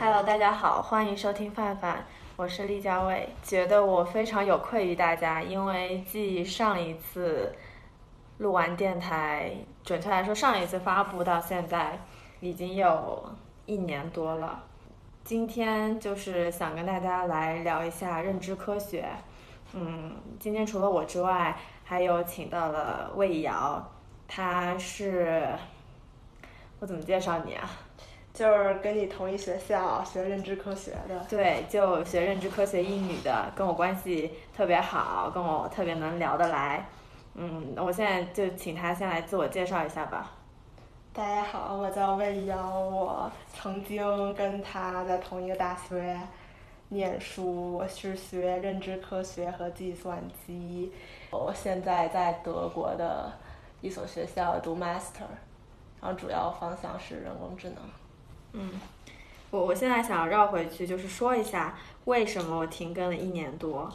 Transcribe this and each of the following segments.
Hello，大家好，欢迎收听范范，我是厉佳伟。觉得我非常有愧于大家，因为继上一次录完电台，准确来说，上一次发布到现在已经有一年多了。今天就是想跟大家来聊一下认知科学。嗯，今天除了我之外，还有请到了魏瑶，她是，我怎么介绍你啊？就是跟你同一学校学认知科学的，对，就学认知科学一女的，跟我关系特别好，跟我特别能聊得来。嗯，我现在就请她先来自我介绍一下吧。大家好，我叫魏瑶，我曾经跟他在同一个大学念书，我是学认知科学和计算机。我现在在德国的一所学校读 master，然后主要方向是人工智能。嗯，我我现在想绕回去，就是说一下为什么我停更了一年多。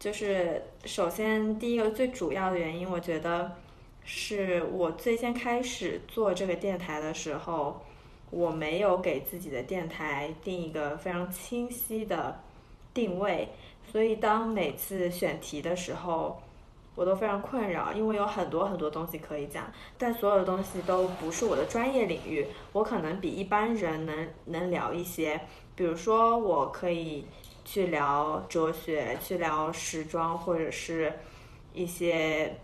就是首先第一个最主要的原因，我觉得是我最先开始做这个电台的时候，我没有给自己的电台定一个非常清晰的定位，所以当每次选题的时候。我都非常困扰，因为有很多很多东西可以讲，但所有的东西都不是我的专业领域。我可能比一般人能能聊一些，比如说我可以去聊哲学，去聊时装，或者是一些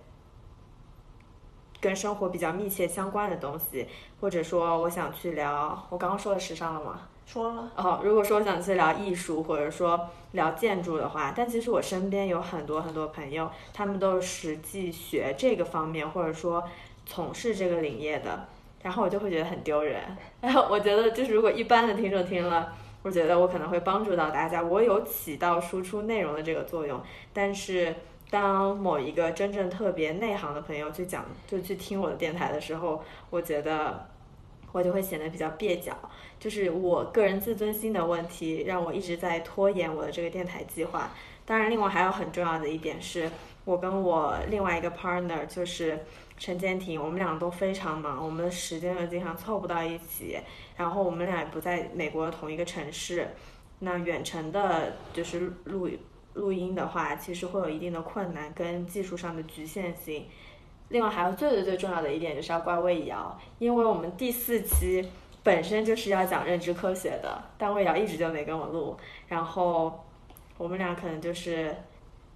跟生活比较密切相关的东西，或者说我想去聊，我刚刚说的时尚了吗？说了哦，如果说我想去聊艺术，或者说聊建筑的话，但其实我身边有很多很多朋友，他们都是实际学这个方面，或者说从事这个领业的，然后我就会觉得很丢人。然后我觉得，就是如果一般的听众听了，我觉得我可能会帮助到大家，我有起到输出内容的这个作用。但是当某一个真正特别内行的朋友去讲，就去听我的电台的时候，我觉得我就会显得比较蹩脚。就是我个人自尊心的问题，让我一直在拖延我的这个电台计划。当然，另外还有很重要的一点是，我跟我另外一个 partner 就是陈建婷，我们俩都非常忙，我们的时间又经常凑不到一起。然后我们俩也不在美国同一个城市，那远程的，就是录录音的话，其实会有一定的困难跟技术上的局限性。另外还有最最最重要的一点就是要怪魏瑶，因为我们第四期。本身就是要讲认知科学的，但魏瑶一直就没跟我录，然后我们俩可能就是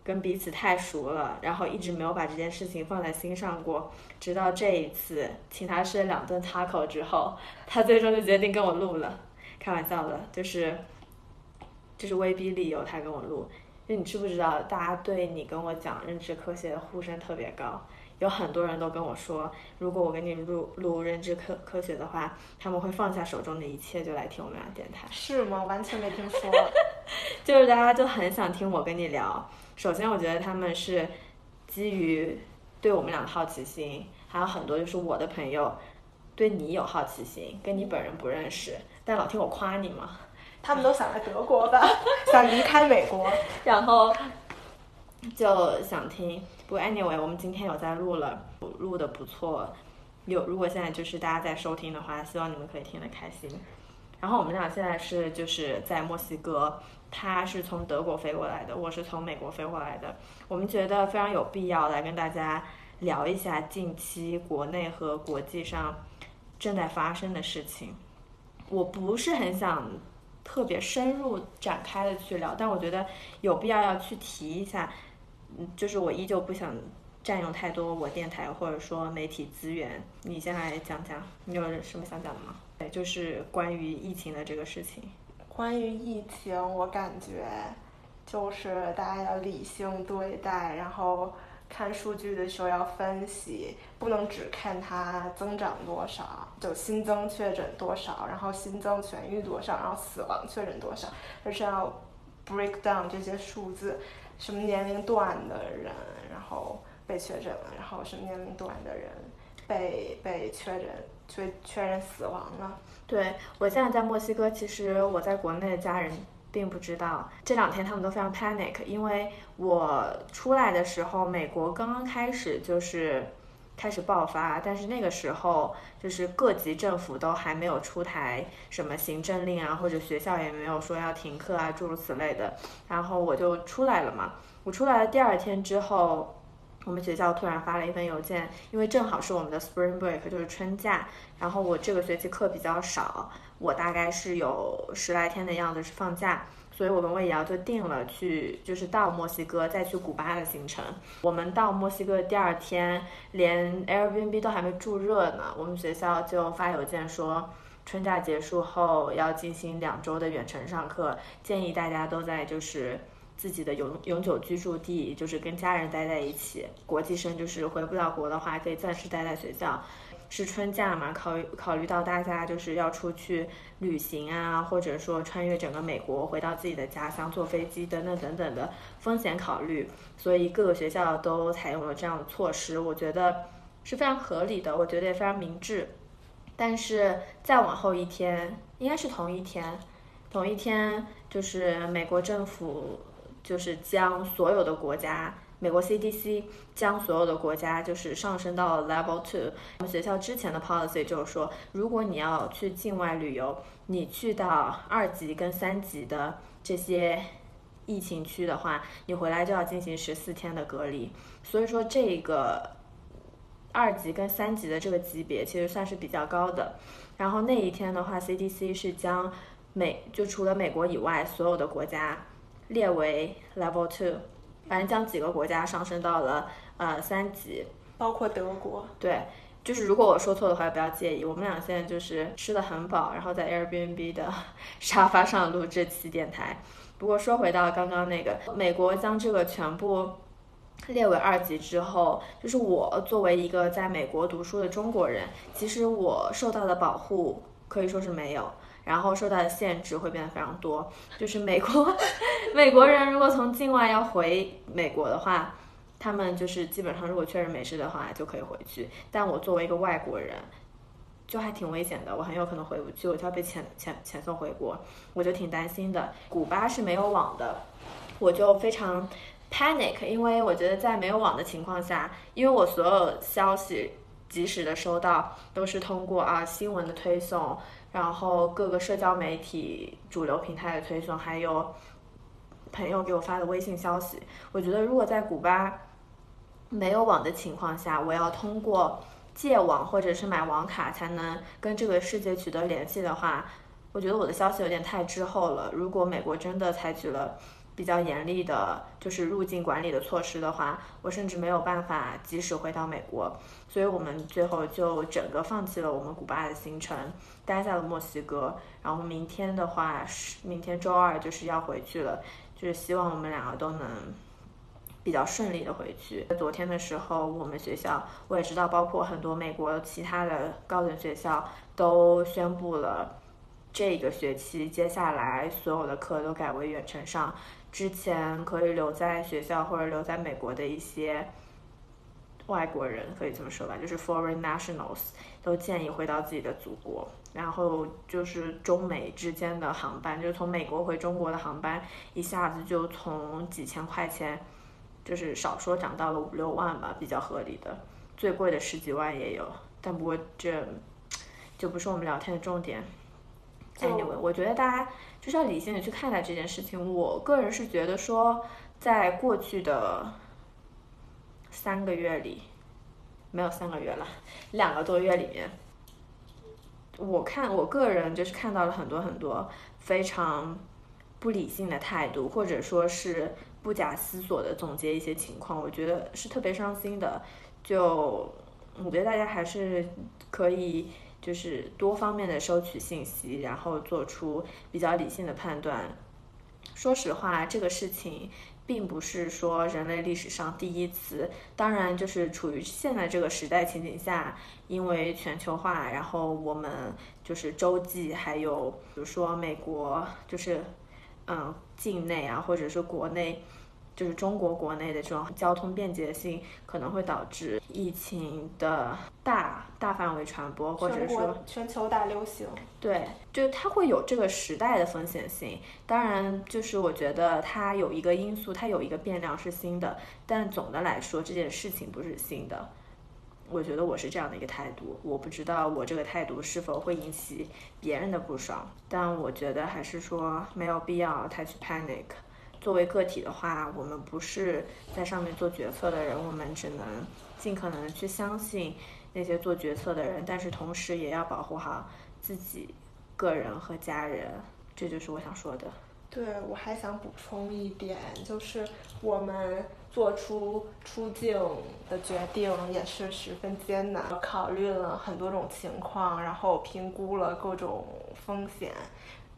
跟彼此太熟了，然后一直没有把这件事情放在心上过，直到这一次请他吃了两顿 taco 之后，他最终就决定跟我录了。开玩笑的，就是就是威逼利诱他跟我录，就你知不知道，大家对你跟我讲认知科学的呼声特别高。有很多人都跟我说，如果我跟你录录认知科科学的话，他们会放下手中的一切就来听我们俩电台。是吗？完全没听说。就是大家就很想听我跟你聊。首先，我觉得他们是基于对我们俩的好奇心，还有很多就是我的朋友对你有好奇心，跟你本人不认识，但老听我夸你嘛。他们都想来德国吧，想离开美国，然后就想听。不过 anyway，我们今天有在录了，录的不错。有如果现在就是大家在收听的话，希望你们可以听得开心。然后我们俩现在是就是在墨西哥，他是从德国飞过来的，我是从美国飞过来的。我们觉得非常有必要来跟大家聊一下近期国内和国际上正在发生的事情。我不是很想特别深入展开的去聊，但我觉得有必要要去提一下。嗯，就是我依旧不想占用太多我电台或者说媒体资源。你先来讲讲，你有什么想讲的吗？对，就是关于疫情的这个事情。关于疫情，我感觉就是大家要理性对待，然后看数据的时候要分析，不能只看它增长多少，就新增确诊多少，然后新增痊愈多少，然后死亡确诊多少，而是要 break down 这些数字。什么年龄段的人，然后被确诊了，然后什么年龄段的人被被确诊确确认死亡了。对我现在在墨西哥，其实我在国内的家人并不知道。这两天他们都非常 panic，因为我出来的时候，美国刚刚开始就是开始爆发，但是那个时候就是各级政府都还没有出台什么行政令啊，或者学校也没有说要停课啊，诸如此类的。然后我就出来了嘛。我出来了第二天之后。我们学校突然发了一份邮件，因为正好是我们的 Spring Break，就是春假。然后我这个学期课比较少，我大概是有十来天的样子是放假，所以我跟魏瑶就定了去，就是到墨西哥再去古巴的行程。我们到墨西哥的第二天，连 Airbnb 都还没住热呢，我们学校就发邮件说，春假结束后要进行两周的远程上课，建议大家都在就是。自己的永永久居住地就是跟家人待在一起，国际生就是回不了国的话，可以暂时待在学校。是春假嘛，考考虑到大家就是要出去旅行啊，或者说穿越整个美国回到自己的家乡，坐飞机等等等等的风险考虑，所以各个学校都采用了这样的措施，我觉得是非常合理的，我觉得也非常明智。但是再往后一天，应该是同一天，同一天就是美国政府。就是将所有的国家，美国 CDC 将所有的国家就是上升到了 Level Two。我们学校之前的 policy 就是说，如果你要去境外旅游，你去到二级跟三级的这些疫情区的话，你回来就要进行十四天的隔离。所以说，这个二级跟三级的这个级别其实算是比较高的。然后那一天的话，CDC 是将美就除了美国以外所有的国家。列为 Level Two，反正将几个国家上升到了呃三级，包括德国。对，就是如果我说错的话，不要介意。我们俩现在就是吃的很饱，然后在 Airbnb 的 沙发上录这期电台。不过说回到刚刚那个，美国将这个全部列为二级之后，就是我作为一个在美国读书的中国人，其实我受到的保护可以说是没有。然后受到的限制会变得非常多，就是美国 美国人如果从境外要回美国的话，他们就是基本上如果确认没事的话就可以回去。但我作为一个外国人，就还挺危险的，我很有可能回不去，我就要被遣遣遣送回国，我就挺担心的。古巴是没有网的，我就非常 panic，因为我觉得在没有网的情况下，因为我所有消息及时的收到都是通过啊新闻的推送。然后各个社交媒体主流平台的推送，还有朋友给我发的微信消息，我觉得如果在古巴没有网的情况下，我要通过借网或者是买网卡才能跟这个世界取得联系的话，我觉得我的消息有点太滞后了。如果美国真的采取了比较严厉的，就是入境管理的措施的话，我甚至没有办法及时回到美国。所以我们最后就整个放弃了我们古巴的行程，待在了墨西哥。然后明天的话是明天周二就是要回去了，就是希望我们两个都能比较顺利的回去。昨天的时候，我们学校我也知道，包括很多美国其他的高等学校都宣布了，这个学期接下来所有的课都改为远程上。之前可以留在学校或者留在美国的一些。外国人可以这么说吧，就是 foreign nationals 都建议回到自己的祖国。然后就是中美之间的航班，就是从美国回中国的航班，一下子就从几千块钱，就是少说涨到了五六万吧，比较合理的。最贵的十几万也有，但不过这就不是我们聊天的重点。Anyway，我觉得大家就是要理性的去看待这件事情。我个人是觉得说，在过去的。三个月里，没有三个月了，两个多月里面，我看我个人就是看到了很多很多非常不理性的态度，或者说是不假思索的总结一些情况，我觉得是特别伤心的。就我觉得大家还是可以就是多方面的收取信息，然后做出比较理性的判断。说实话，这个事情。并不是说人类历史上第一次，当然就是处于现在这个时代情景下，因为全球化，然后我们就是洲际，还有比如说美国，就是嗯境内啊，或者是国内就是中国国内的这种交通便捷性，可能会导致疫情的大大范围传播，或者说国全球大流行。对，就是它会有这个时代的风险性。当然，就是我觉得它有一个因素，它有一个变量是新的，但总的来说这件事情不是新的。我觉得我是这样的一个态度，我不知道我这个态度是否会引起别人的不爽，但我觉得还是说没有必要太去 panic。作为个体的话，我们不是在上面做决策的人，我们只能尽可能的去相信那些做决策的人，但是同时也要保护好自己个人和家人，这就是我想说的。对，我还想补充一点，就是我们做出出境的决定也是十分艰难，考虑了很多种情况，然后评估了各种风险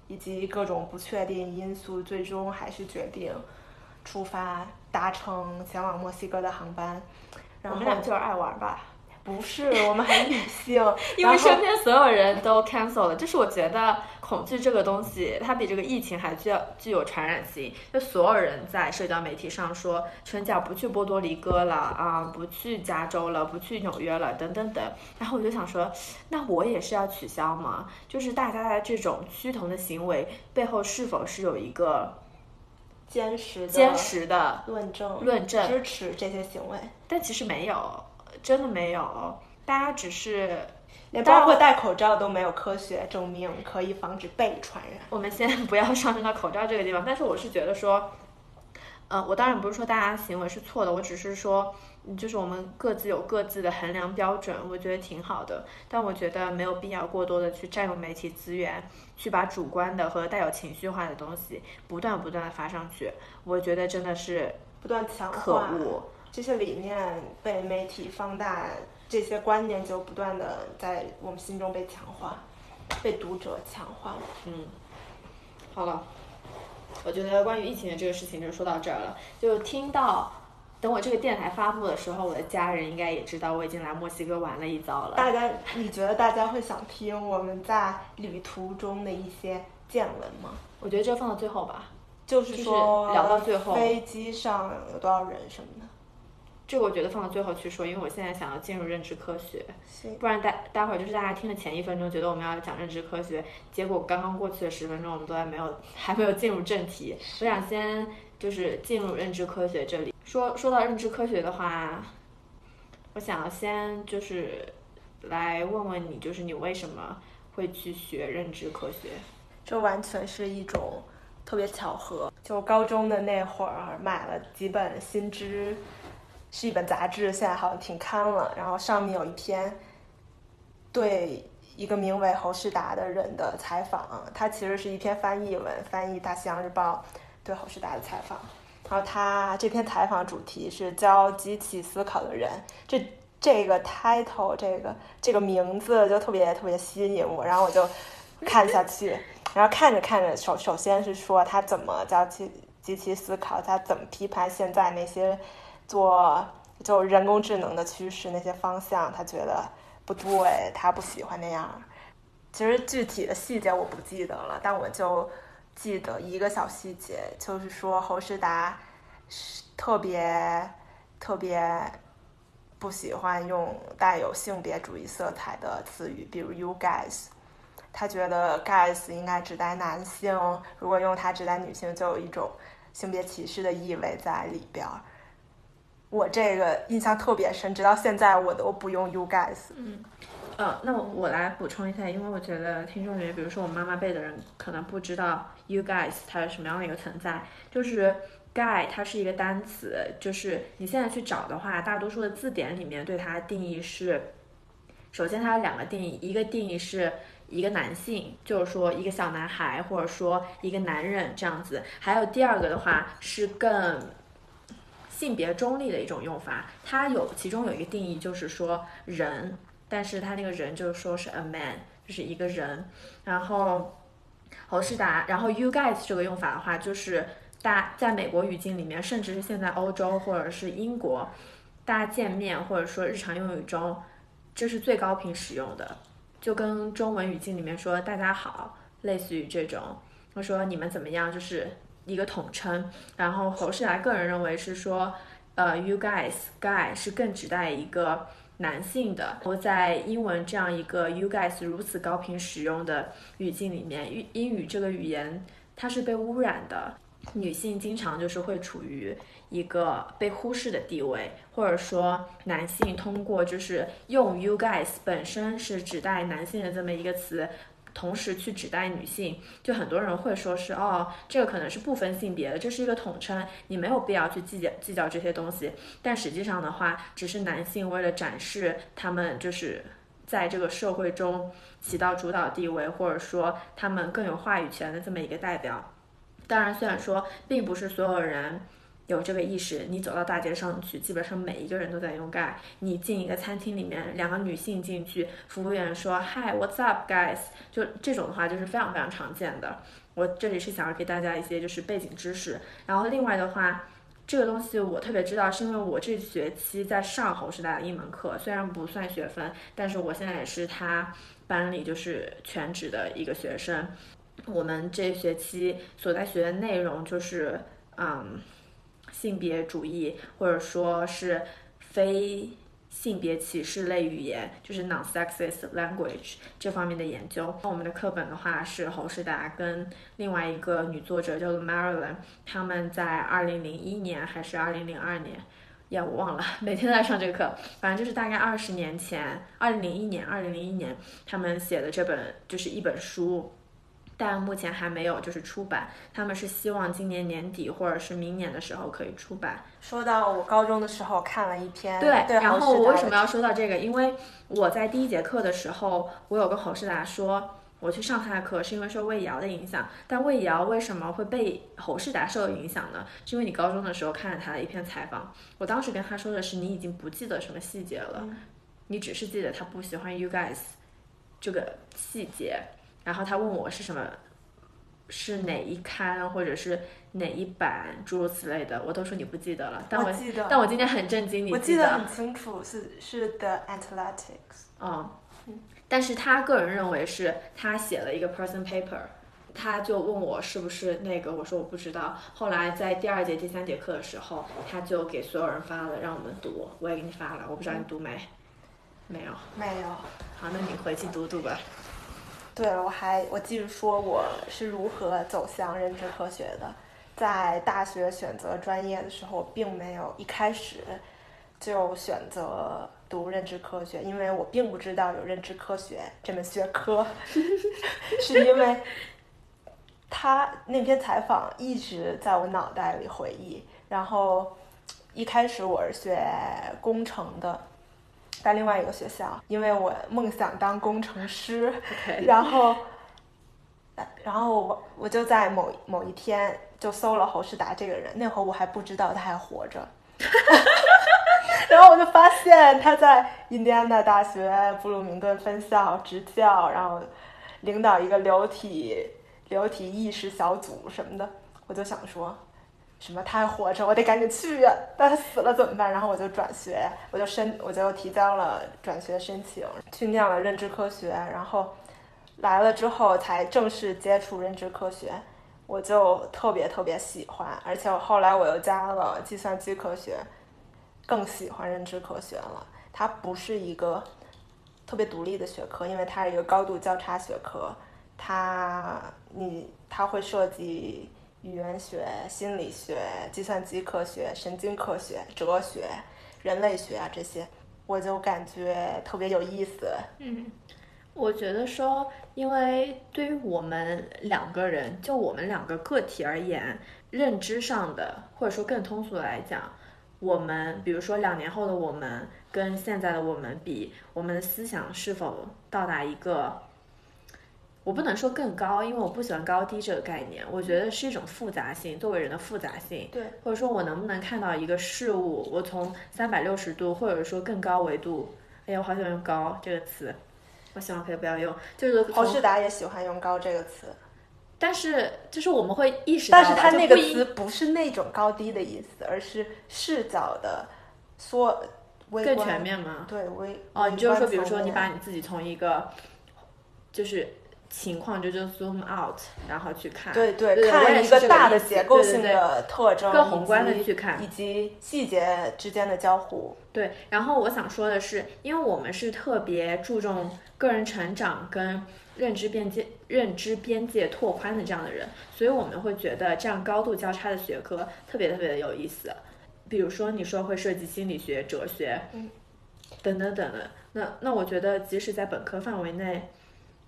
以及各种不确定因素，最终还是决定出发，搭乘前往墨西哥的航班。然后我们俩就是爱玩吧。不是，我们很理性，因为身边所有人都 cancel 了，就是我觉得恐惧这个东西，它比这个疫情还具有具有传染性。就所有人在社交媒体上说春假不去波多黎各了啊，不去加州了，不去纽约了，等等等。然后我就想说，那我也是要取消吗？就是大家的这种趋同的行为背后是否是有一个坚实的坚实的论证论证？支持这些行为，但其实没有，真的没有，大家只是。连包括戴口罩都没有科学证明可以防止被传染。我们先 不要上升到口罩这个地方，但是我是觉得说，呃，我当然不是说大家行为是错的，我只是说，嗯就是我们各自有各自的衡量标准，我觉得挺好的。但我觉得没有必要过多的去占用媒体资源，去把主观的和带有情绪化的东西不断不断的发上去，我觉得真的是不断强可恶。这些理念被媒体放大，这些观念就不断的在我们心中被强化，被读者强化。嗯，好了，我觉得关于疫情的这个事情就说到这儿了。就听到，等我这个电台发布的时候，我的家人应该也知道我已经来墨西哥玩了一遭了。大家，你觉得大家会想听我们在旅途中的一些见闻吗？我觉得这放到最后吧，就是就是说，聊到最后飞机上有多少人什么的。这个我觉得放到最后去说，因为我现在想要进入认知科学，行，不然待待会儿就是大家听了前一分钟觉得我们要讲认知科学，结果刚刚过去的十分钟我们都还没有还没有进入正题。我想先就是进入认知科学这里。说说到认知科学的话，我想要先就是来问问你，就是你为什么会去学认知科学？这完全是一种特别巧合。就高中的那会儿买了几本新知，是一本杂志，现在好像停刊了。然后上面有一篇对一个名为侯世达的人的采访，他其实是一篇翻译文，翻译《大西洋日报》对侯世达的采访。然后他这篇采访主题是教机器思考的人，这这个 title 这个这个名字就特别特别吸引我，然后我就看下去。然后看着看着，首首先是说他怎么教机机器思考，他怎么批判现在那些做就人工智能的趋势那些方向，他觉得不对，他不喜欢那样。其实具体的细节我不记得了，但我就记得一个小细节，就是说侯世达是特别特别不喜欢用带有性别主义色彩的词语，比如 “you guys”。他觉得 guys 应该指代男性，如果用它指代女性，就有一种性别歧视的意味在里边儿。我这个印象特别深，直到现在我都不用 you guys。嗯，呃，那我我来补充一下，因为我觉得听众里面，比如说我妈妈辈的人，可能不知道 you guys 它是什么样的一个存在。就是 guy 它是一个单词，就是你现在去找的话，大多数的字典里面对它的定义是，首先它有两个定义，一个定义是一个男性，就是说一个小男孩，或者说一个男人这样子。还有第二个的话是更性别中立的一种用法，它有其中有一个定义就是说人，但是它那个人就是说是 a man，就是一个人。然后侯世达，然后 you guys 这个用法的话，就是大在美国语境里面，甚至是现在欧洲或者是英国，大家见面或者说日常用语中，这是最高频使用的，就跟中文语境里面说大家好，类似于这种，我说你们怎么样，就是一个统称。然后侯世达个人认为是说，呃，you guys guy 是更指代一个男性的。我在英文这样一个 you guys 如此高频使用的语境里面，英英语这个语言它是被污染的，女性经常就是会处于一个被忽视的地位，或者说男性通过就是用 you guys 本身是指代男性的这么一个词。同时去指代女性，就很多人会说是哦，这个可能是不分性别的，这是一个统称，你没有必要去计较计较这些东西。但实际上的话，只是男性为了展示他们就是在这个社会中起到主导地位，或者说他们更有话语权的这么一个代表。当然，虽然说并不是所有人。有这个意识，你走到大街上去，基本上每一个人都在用盖。你进一个餐厅里面，两个女性进去，服务员说 Hi，What's up, guys？就这种的话，就是非常非常常见的。我这里是想要给大家一些就是背景知识。然后另外的话，这个东西我特别知道，是因为我这学期在上侯师大的一门课，虽然不算学分，但是我现在也是他班里就是全职的一个学生。我们这学期所在学的内容就是，嗯。性别主义，或者说是非性别歧视类语言，就是 non-sexist language 这方面的研究。那我们的课本的话是侯世达跟另外一个女作者叫做 Marilyn，他们在二零零一年还是二零零二年，呀我忘了，每天都在上这个课，反正就是大概二十年前，二零零一年，二零零一年他们写的这本就是一本书。但目前还没有就是出版，他们是希望今年年底或者是明年的时候可以出版。说到我高中的时候看了一篇，对，然后我为什么要说到这个？因为我在第一节课的时候，我有跟侯世达说，我去上他的课是因为受魏瑶的影响。但魏瑶为什么会被侯世达受影响呢？是因为你高中的时候看了他的一篇采访，我当时跟他说的是，你已经不记得什么细节了，你只是记得他不喜欢 you guys 这个细节。然后他问我是什么，是哪一刊或者是哪一版，诸如此类的，我都说你不记得了。但我记得，但我今天很震惊，你记得很清楚，是是 The Athletics。嗯，但是他个人认为是他写了一个 person paper，他就问我是不是那个，我说我不知道。后来在第二节、第三节课的时候，他就给所有人发了，让我们读，我也给你发了，我不知道你读没？没有，没有。好，那你回去读读吧。对，我还我继续说我是如何走向认知科学的。在大学选择专业的时候，并没有一开始就选择读认知科学，因为我并不知道有认知科学这门学科，是因为他那篇采访一直在我脑袋里回忆。然后一开始我是学工程的。在另外一个学校，因为我梦想当工程师，然后，然后我我就在某某一天就搜了侯世达这个人，那会儿我还不知道他还活着，然后我就发现他在印第安纳大学布鲁明顿分校执教，然后领导一个流体流体意识小组什么的，我就想说。什么？他还活着，我得赶紧去呀！但他死了怎么办？然后我就转学，我就申，我就提交了转学申请，去念了认知科学。然后来了之后才正式接触认知科学，我就特别特别喜欢。而且我后来我又加了计算机科学，更喜欢认知科学了。它不是一个特别独立的学科，因为它是一个高度交叉学科。它你它会涉及。语言学、心理学、计算机科学、神经科学、哲学、人类学啊，这些我就感觉特别有意思。嗯，我觉得说，因为对于我们两个人，就我们两个个体而言，认知上的，或者说更通俗的来讲，我们比如说两年后的我们跟现在的我们比，我们的思想是否到达一个。我不能说更高，因为我不喜欢高低这个概念。我觉得是一种复杂性，作为人的复杂性。对，或者说我能不能看到一个事物，我从三百六十度，或者说更高维度。哎呀，我好喜欢用“高”这个词，我希望可以不要用。就是侯世达也喜欢用“高”这个词，但是就是我们会意识到，但是他那个词不是那种高低的意思，而是视角的缩更全面吗？对，微哦，你就是说，比如说你把你自己从一个就是。情况就就 zoom out，然后去看。对对，我也看一个大的结构性对对对的特征，更宏观的去看以及细节之间的交互。对，然后我想说的是，因为我们是特别注重个人成长跟认知边界、认知边界拓宽的这样的人，所以我们会觉得这样高度交叉的学科特别特别的有意思。比如说，你说会涉及心理学、哲学，嗯，等等等等，那那我觉得即使在本科范围内，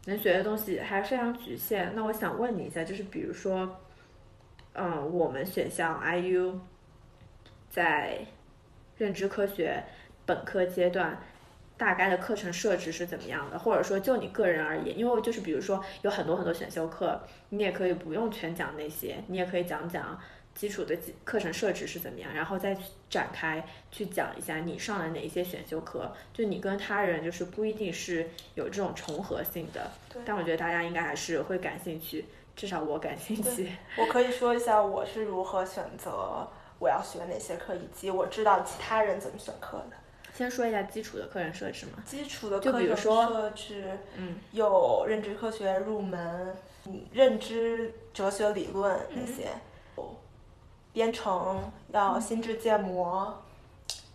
能学的东西还非常局限。那我想问你一下，就是比如说，嗯，我们选校 IU 在认知科学本科阶段，大概的课程设置是怎么样的？或者说就你个人而言，因为就是比如说有很多很多选修课，你也可以不用全讲那些，你也可以讲讲基础的课程设置是怎么样，然后再去展开去讲一下你上了哪一些选修课，就你跟他人就是不一定是有这种重合性的，但我觉得大家应该还是会感兴趣，至少我感兴趣。我可以说一下我是如何选择我要学哪些课，以及我知道其他人怎么选课的。先说一下基础的课程设置嘛，基础的课程设置嗯，有认知科学入门、嗯认知哲学理论那些，有编程要心智建模，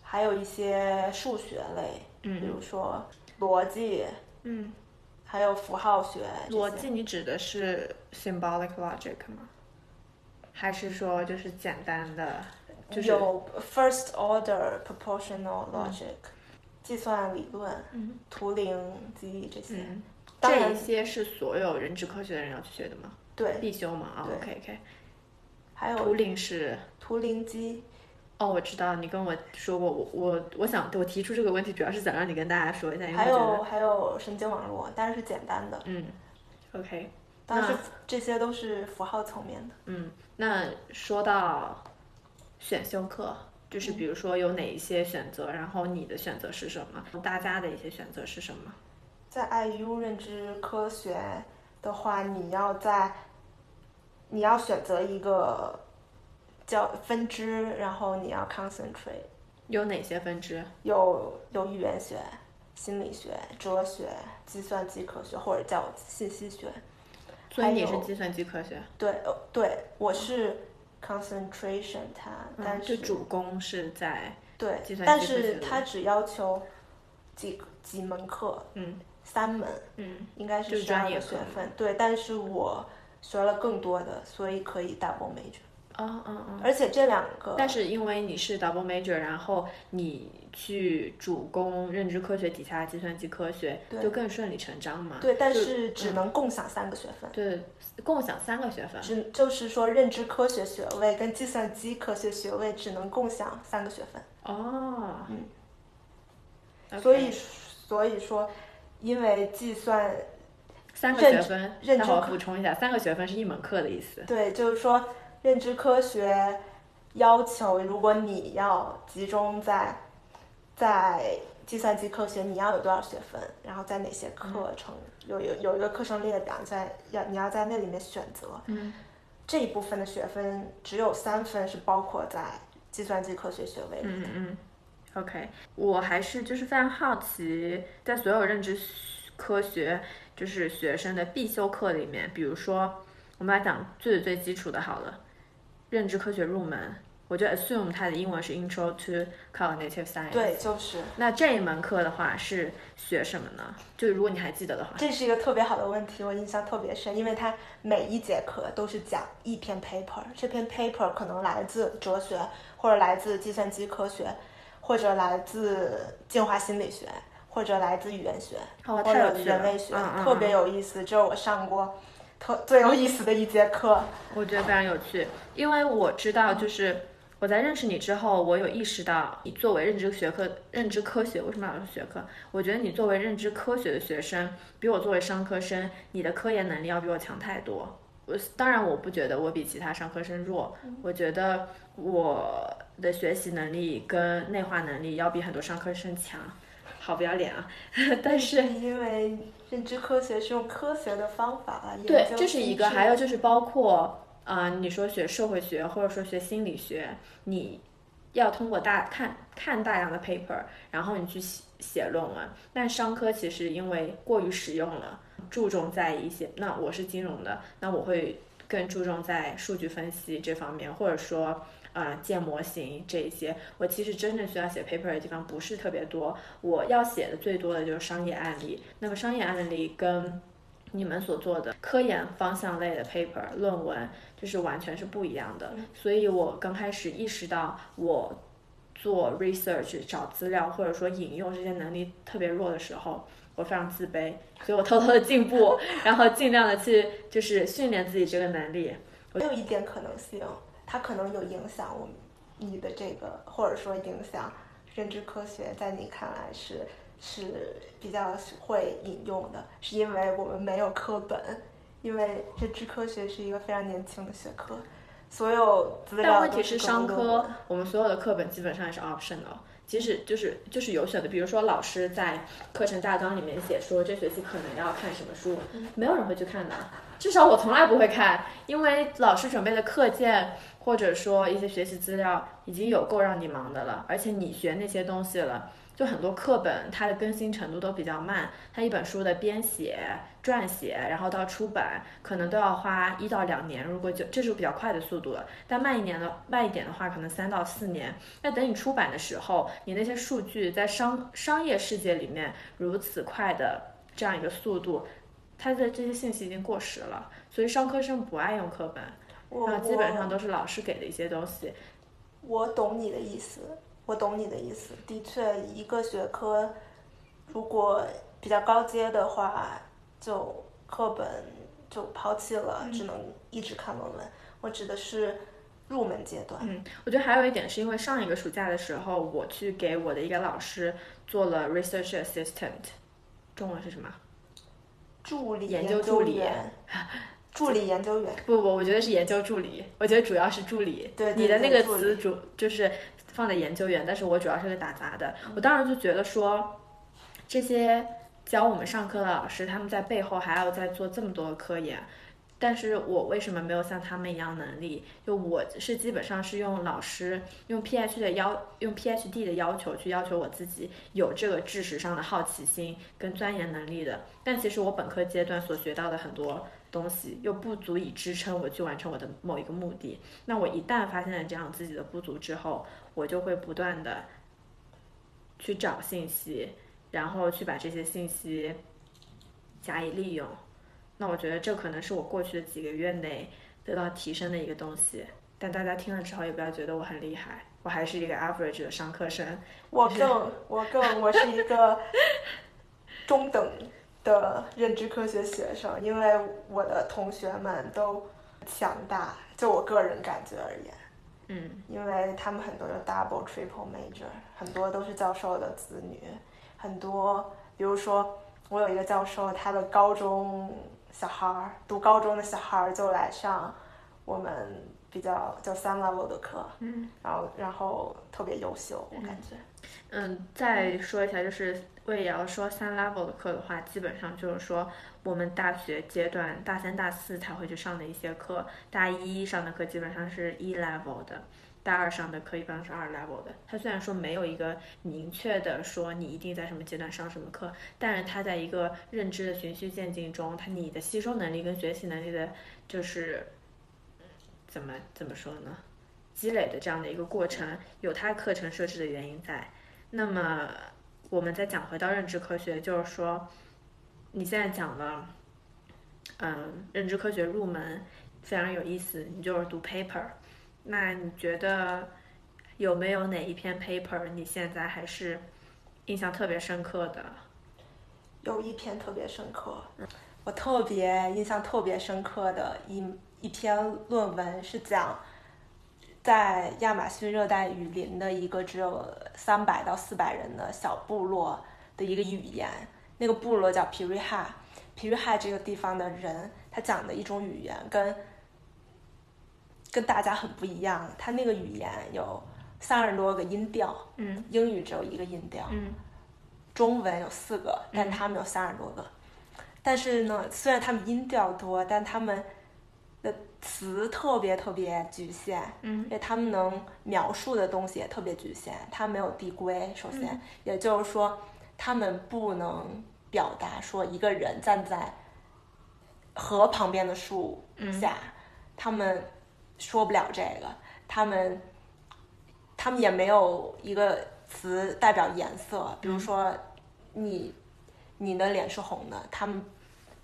还有一些数学类，嗯比如说逻辑，嗯，还有符号学。逻辑你指的是 symbolic logic 吗？还是说就是简单的，就是有 first order proportional logic，、计算理论、嗯图灵机这些。嗯，当然这一些是所有人质科学的人要去学的吗？对，必修吗？啊、对 o k OK。还有图灵是图灵机，哦，我知道你跟我说过，我我我想我提出这个问题，主要是想让你跟大家说一下，因为还有还有神经网络，当然是简单的，嗯，OK，当然是这些都是符号层面的。嗯，那说到选修课，就是比如说有哪一些选择，然后你的选择是什么？大家的一些选择是什么？在 IU 认知科学的话，你要在你要选择一个叫分支，然后你要 concentrate，有哪些分支？有有语言学、心理学、哲学、计算机科学，或者叫信息学。所以你是计算机科学，对，呃，对，我是 concentration 它，但嗯，是、主攻是在对但是它只要求几几门课，嗯三门，嗯应该是是十二个专业学分。对，但是我学了更多的，所以可以 double major。嗯嗯嗯。而且这两个，但是因为你是 double major，然后你去主攻认知科学底下计算机科学，对就更顺理成章嘛。对，但是只能共享三个学分。对，共享三个学分。只就是说，认知科学学位跟计算机科学学位只能共享三个学分。哦，嗯所以，所以说，因为计算三个学分，待会儿认知我补充一下，三个学分是一门课的意思。对，就是说认知科学要求，如果你要集中在在计算机科学，你要有多少学分，然后在哪些课程、有有有一个课程列表，你在要你要在那里面选择。嗯，这一部分的学分只有三分是包括在计算机科学学位里。嗯嗯，OK，我还是就是非常好奇，在所有认知科学就是学生的必修课里面，比如说我们来讲最最基础的好了，认知科学入门，我就 assume 它的英文是 Intro to Cognitive Science。对，就是那这一门课的话是学什么呢？就如果你还记得的话，这是一个特别好的问题，我印象特别深，因为它每一节课都是讲一篇 paper，这篇 paper 可能来自哲学，或者来自计算机科学，或者来自进化心理学，或者来自语言学，哦，或者太有趣了，人类学，特别嗯有意思。这是我上过特最有意思的一节课。我觉得非常有趣，因为我知道，就是我在认识你之后，我有意识到，你作为认知学科、认知科学，为什么老是学科？我觉得你作为认知科学的学生，比我作为商科生，你的科研能力要比我强太多。我当然我不觉得我比其他商科生弱，我觉得我的学习能力跟内化能力要比很多商科生强。好不要脸啊！但是因为认知科学是用科学的方法来研究对，这是一个，还有就是包括，啊，你说学社会学或者说学心理学，你要通过大看看大量的 paper，然后你去写写论文。但商科其实因为过于实用了，注重在一些，那我是金融的，那我会更注重在数据分析这方面，或者说啊建模型这一些。我其实真正需要写 paper 的地方不是特别多，我要写的最多的就是商业案例。那么商业案例跟你们所做的科研方向类的 paper 论文，就是完全是不一样的。所以我刚开始意识到我做 research 找资料或者说引用这些能力特别弱的时候，我非常自卑，所以我偷偷的进步，然后尽量的去就是训练自己这个能力。还有一点可能性，它可能有影响我你的这个，或者说影响认知科学，在你看来是。是比较会引用的，是因为我们没有课本，因为认知科学是一个非常年轻的学科，所有资料但问题是商科，我们所有的课本基本上也是 optional，即使就是就是有选的，比如说老师在课程大纲里面写说这学期可能要看什么书，没有人会去看的，至少我从来不会看，因为老师准备的课件或者说一些学习资料已经有够让你忙的了，而且你学那些东西了。就很多课本，它的更新程度都比较慢。它一本书的编写、撰写，然后到出版，可能都要花一到两年。如果就这是比较快的速度了，但慢一年的慢一点的话，可能三到四年。那等你出版的时候，你那些数据在商商业世界里面如此快的这样一个速度，它的这些信息已经过时了。所以商科生不爱用课本，我基本上都是老师给的一些东西。我懂你的意思。我懂你的意思，的确，一个学科如果比较高阶的话，就课本就抛弃了，只能一直看论文。我指的是入门阶段。嗯，我觉得还有一点是因为上一个暑假的时候，我去给我的一个老师做了 research assistant，中文是什么？助理研究助理。助理研究员。不不，我觉得是研究助理。我觉得主要是助理。对。你的那个词主就是。放在研究员，但是我主要是个打杂的。我当时就觉得说，这些教我们上课的老师，他们在背后还要再做这么多的科研，但是我为什么没有像他们一样能力？就我是基本上是用老师用 Ph 的要用 PhD 的要求去要求我自己有这个知识上的好奇心跟钻研能力的。但其实我本科阶段所学到的很多东西又不足以支撑我去完成我的某一个目的。那我一旦发现了这样自己的不足之后，我就会不断的去找信息，然后去把这些信息加以利用。那我觉得这可能是我过去的几个月内得到提升的一个东西。但大家听了之后也不要觉得我很厉害，我还是一个 average 的商科生。我更，我更，我是一个 中等的认知科学学生，因为我的同学们都强大，就我个人感觉而言。嗯，因为他们很多有 double triple major，很多都是教授的子女，很多，比如说我有一个教授，他的高中小孩儿读高中的小孩儿就来上我们比较叫三 level 的课，嗯，然后然后特别优秀，我感觉。嗯，再说一下，就是我也要说三 level 的课的话，基本上就是说我们大学阶段大三、大四才会去上的一些课，大一上的课基本上是一 level 的，大二上的课一般是二 level 的。它虽然说没有一个明确的说你一定在什么阶段上什么课，但是它在一个认知的循序渐进中，它你的吸收能力跟学习能力的，就是怎么怎么说呢？积累的这样的一个过程，有它课程设置的原因在。那么，我们再讲回到认知科学，就是说，你现在讲了，嗯，认知科学入门非常有意思，你就是读 paper。那你觉得有没有哪一篇 paper 你现在还是印象特别深刻的？有一篇特别深刻，我特别印象特别深刻的一一篇论文是讲。在亚马逊热带雨林的一个只有三百到四百人的小部落的一个语言，那个部落叫皮瑞哈。皮瑞哈这个地方的人，他讲的一种语言跟跟大家很不一样。他那个语言有三十多个音调，嗯，英语只有一个音调，嗯，中文有四个，但他们有三十多个。但是呢，虽然他们音调多，但他们的词特别特别局限，嗯因为他们能描述的东西也特别局限，他没有递归。首先，嗯也就是说，他们不能表达说一个人站在河旁边的树下，他们说不了这个，他们他们也没有一个词代表颜色，比如说你你的脸是红的，他们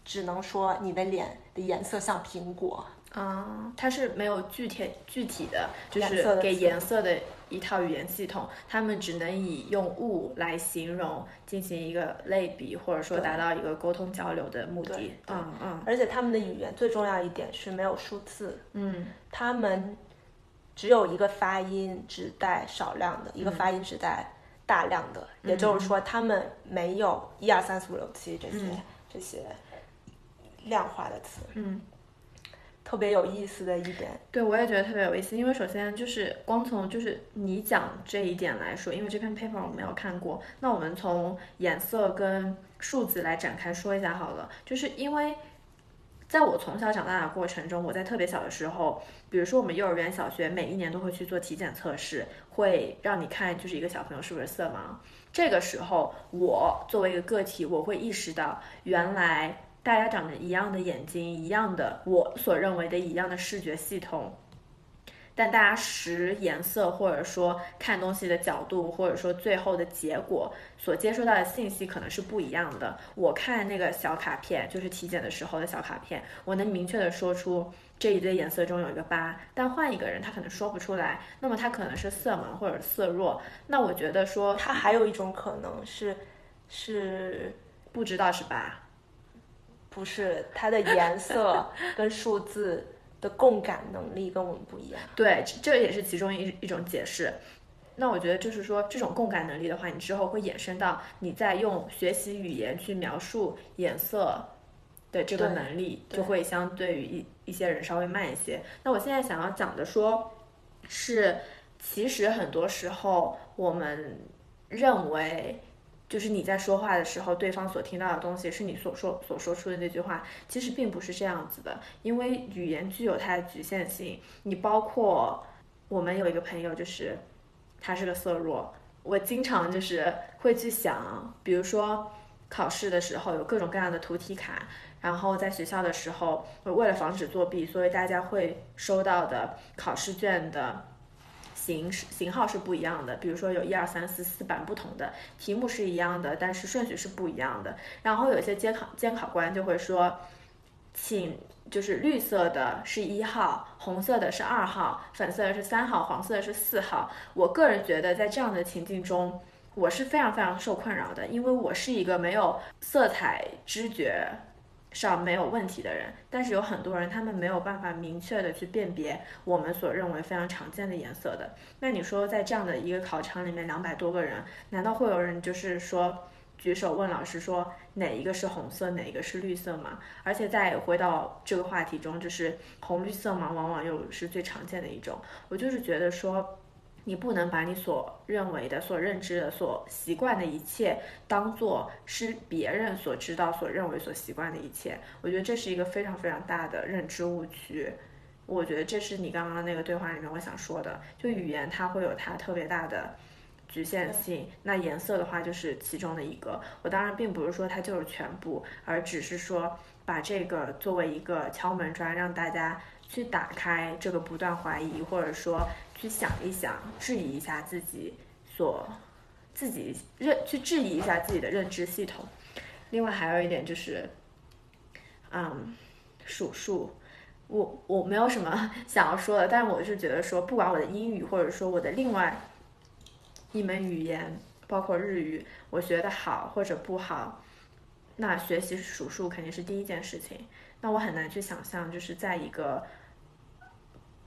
只能说你的脸的颜色像苹果。啊，它是没有具体具体的，就是给颜色的一套语言系统，他们只能以用物来形容，进行一个类比，或者说达到一个沟通交流的目的。嗯嗯。而且他们的语言最重要一点是没有数字，嗯他们只有一个发音只带少量的，一个发音只带大量的，也就是说他们没有一二三四五六七这些、这些量化的词，嗯。特别有意思的一点。对，我也觉得特别有意思，因为首先就是光从就是你讲这一点来说，因为这篇 paper 我没有看过，那我们从颜色跟数字来展开说一下好了。就是因为在我从小长大的过程中，我在特别小的时候，比如说我们幼儿园、小学每一年都会去做体检测试，会让你看就是一个小朋友是不是色盲。这个时候，我作为一个个体，我会意识到原来。大家长着一样的眼睛，一样的我所认为的一样的视觉系统，但大家识颜色或者说看东西的角度，或者说最后的结果所接收到的信息可能是不一样的。我看那个小卡片，就是体检的时候的小卡片，我能明确的说出这一堆颜色中有一个八，但换一个人他可能说不出来，那么他可能是色盲或者色弱。那我觉得说他还有一种可能是是不知道是八。不是它的颜色跟数字的共感能力跟我们不一样。对，这这也是其中一一种解释。那我觉得就是说，这种共感能力的话，你之后会衍生到你在用学习语言去描述颜色的这个能力，就会相对于一一些人稍微慢一些。那我现在想要讲的说，是其实很多时候我们认为。就是你在说话的时候，对方所听到的东西是你所说所说出的那句话，其实并不是这样子的，因为语言具有它的局限性。你包括我们有一个朋友，就是他是个色弱，我经常就是会去想，比如说考试的时候有各种各样的图题卡，然后在学校的时候，为了防止作弊，所以大家会收到的考试卷的。型型号是不一样的，比如说有一二三四四版不同的题目是一样的，但是顺序是不一样的。然后有些监考监考官就会说，请就是绿色的是一号，红色的是二号，粉色的是三号，黄色的是四号。我个人觉得在这样的情境中，我是非常非常受困扰的，因为我是一个没有色彩知觉上没有问题的人，但是有很多人他们没有办法明确的去辨别我们所认为非常常见的颜色的。那你说在这样的一个考场里面，两百多个人，难道会有人就是说举手问老师说哪一个是红色，哪一个是绿色吗？而且再回到这个话题中，就是红绿色盲往往又是最常见的一种。我就是觉得说。你不能把你所认为的、所认知的、所习惯的一切，当做是别人所知道、所认为、所习惯的一切。我觉得这是一个非常非常大的认知误区。我觉得这是你刚刚那个对话里面我想说的，就语言它会有它特别大的局限性。那颜色的话就是其中的一个。我当然并不是说它就是全部，而只是说把这个作为一个敲门砖，让大家去打开这个不断怀疑，或者说。去想一想，质疑一下自己所自己认，去质疑一下自己的认知系统。另外还有一点就是，嗯，数数，我我没有什么 想要说的，但是我是觉得说，不管我的英语或者说我的另外一门语言，包括日语，我学的好或者不好，那学习数数肯定是第一件事情。那我很难去想象，就是在一个。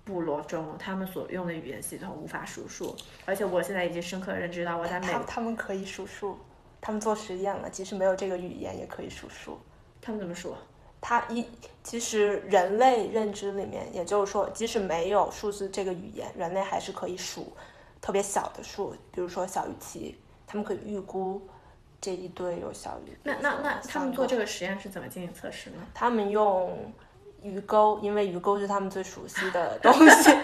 部落中，他们所用的语言系统无法数数，而且我现在已经深刻认知到，我在美，他们可以数数，他们做实验了，即使没有这个语言也可以数数。他们怎么数？他一其实人类认知里面，也就是说，即使没有数字这个语言，人类还是可以数特别小的数，比如说小于七，他们可以预估这一堆有小于。那那那他们做这个实验是怎么进行测试呢？他们用。鱼钩，因为鱼钩是他们最熟悉的 东西。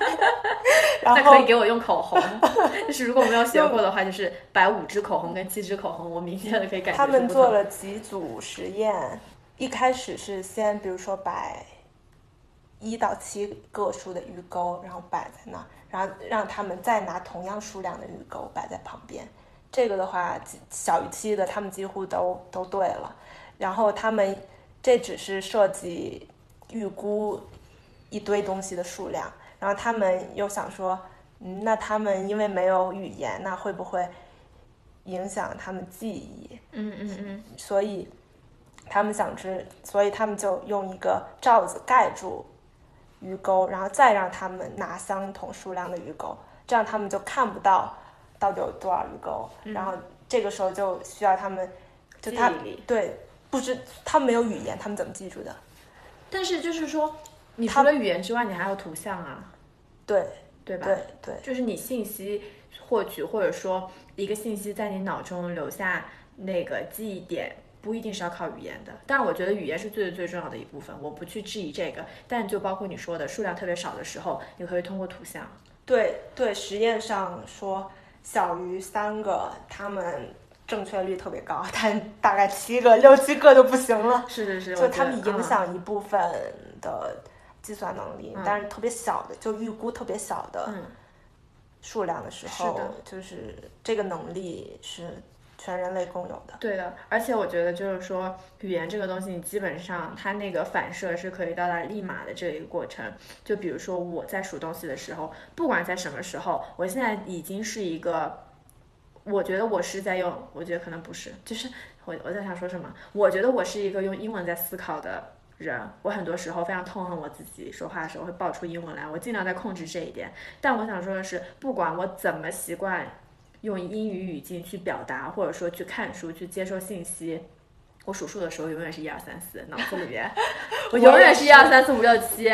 然后那可以给我用口红，就是如果没有学过的话，就是摆五支口红跟七支口红，我明显的可以感觉他们做了几组实验，一开始是先比如说摆一到七个数的鱼钩，然后摆在那儿，然后让他们再拿同样数量的鱼钩摆在旁边。这个的话，几小于七的他们几乎都都对了。然后他们这只是涉及预估一堆东西的数量，然后他们又想说，嗯，那他们因为没有语言，那会不会影响他们记忆？嗯嗯嗯，所以他们想知，所以他们就用一个罩子盖住鱼钩，然后再让他们拿相同数量的鱼钩，这样他们就看不到到底有多少鱼钩。然后这个时候就需要他们，就他对不知他们没有语言，他们怎么记住的？但是就是说，你除了语言之外，你还有图像啊，对对吧？对对，就是你信息获取，或者说一个信息在你脑中留下那个记忆点，不一定是要靠语言的。但是我觉得语言是最最重要的一部分，我不去质疑这个。但就包括你说的数量特别少的时候，你可以通过图像。对对，实验上说小于三个，他们正确率特别高，但大概七个、六七个就不行了。是是是，就他们影嗯响一部分的计算能力，嗯但是特别小的，就预估特别小的嗯数量的时候，是就是这个能力是全人类共有的。对的，而且我觉得就是说，语言这个东西，你基本上它那个反射是可以到达立马的这一个过程。就比如说我在数东西的时候，不管在什么时候，我现在已经是一个，我觉得我是在用，我觉得可能不是，就是我我在想说什么，我觉得我是一个用英文在思考的。人，我很多时候非常痛恨我自己，说话的时候会爆出英文来，我尽量在控制这一点。但我想说的是，不管我怎么习惯用英语语境去表达，或者说去看书、去接收信息。我数数的时候永远是一二三四，脑子里面 我永远是一二三四五六七。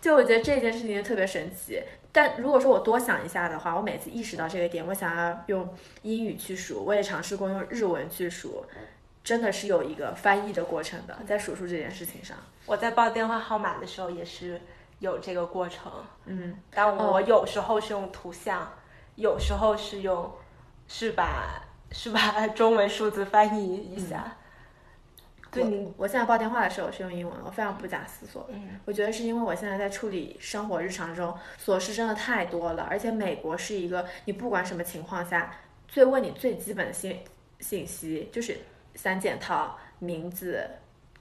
就我觉得这件事情就特别神奇。但如果说我多想一下的话，我每次意识到这个点，我想要用英语去数，我也尝试过用日文去数，真的是有一个翻译的过程的，在数数这件事情上。我在报电话号码的时候也是有这个过程，嗯，但我有时候是用图像，有时候是用是把是把中文数字翻译一下。对我你，我现在报电话的时候是用英文，我非常不假思索。嗯，我觉得是因为我现在在处理生活日常中琐事真的太多了，而且美国是一个你不管什么情况下，最问你最基本的信信息就是三件套：名字、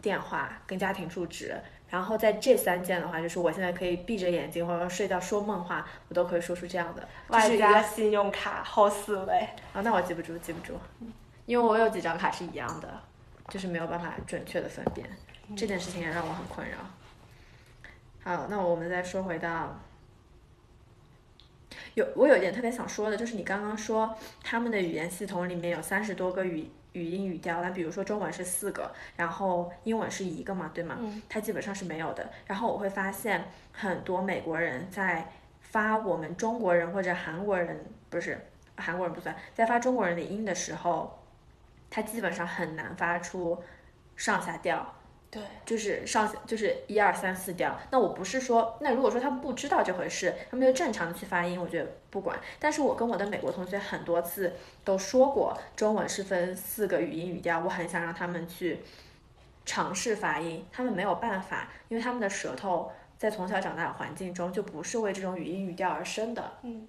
电话跟家庭住址。然后在这三件的话，就是我现在可以闭着眼睛或者睡觉说梦话，我都可以说出这样的，外加信用卡后四位。啊，那我记不住，记不住，因为我有几张卡是一样的，就是没有办法准确的分辨，这件事情也让我很困扰。好，那我们再说回到，有我有一点特别想说的，就是你刚刚说他们的语言系统里面有三十多个语语音语调，那比如说中文是四个，然后英文是一个嘛，对吗？嗯它基本上是没有的。然后我会发现很多美国人在发我们中国人或者韩国人不是韩国人不算，在发中国人的音的时候，他基本上很难发出上下调。对，就是上就是一二三四调。那我不是说，那如果说他们不知道这回事，他们就正常的去发音，我觉得不管。但是我跟我的美国同学很多次都说过，中文是分四个语音语调，我很想让他们去尝试发音，他们没有办法，因为他们的舌头在从小长大的环境中就不是为这种语音语调而生的。嗯。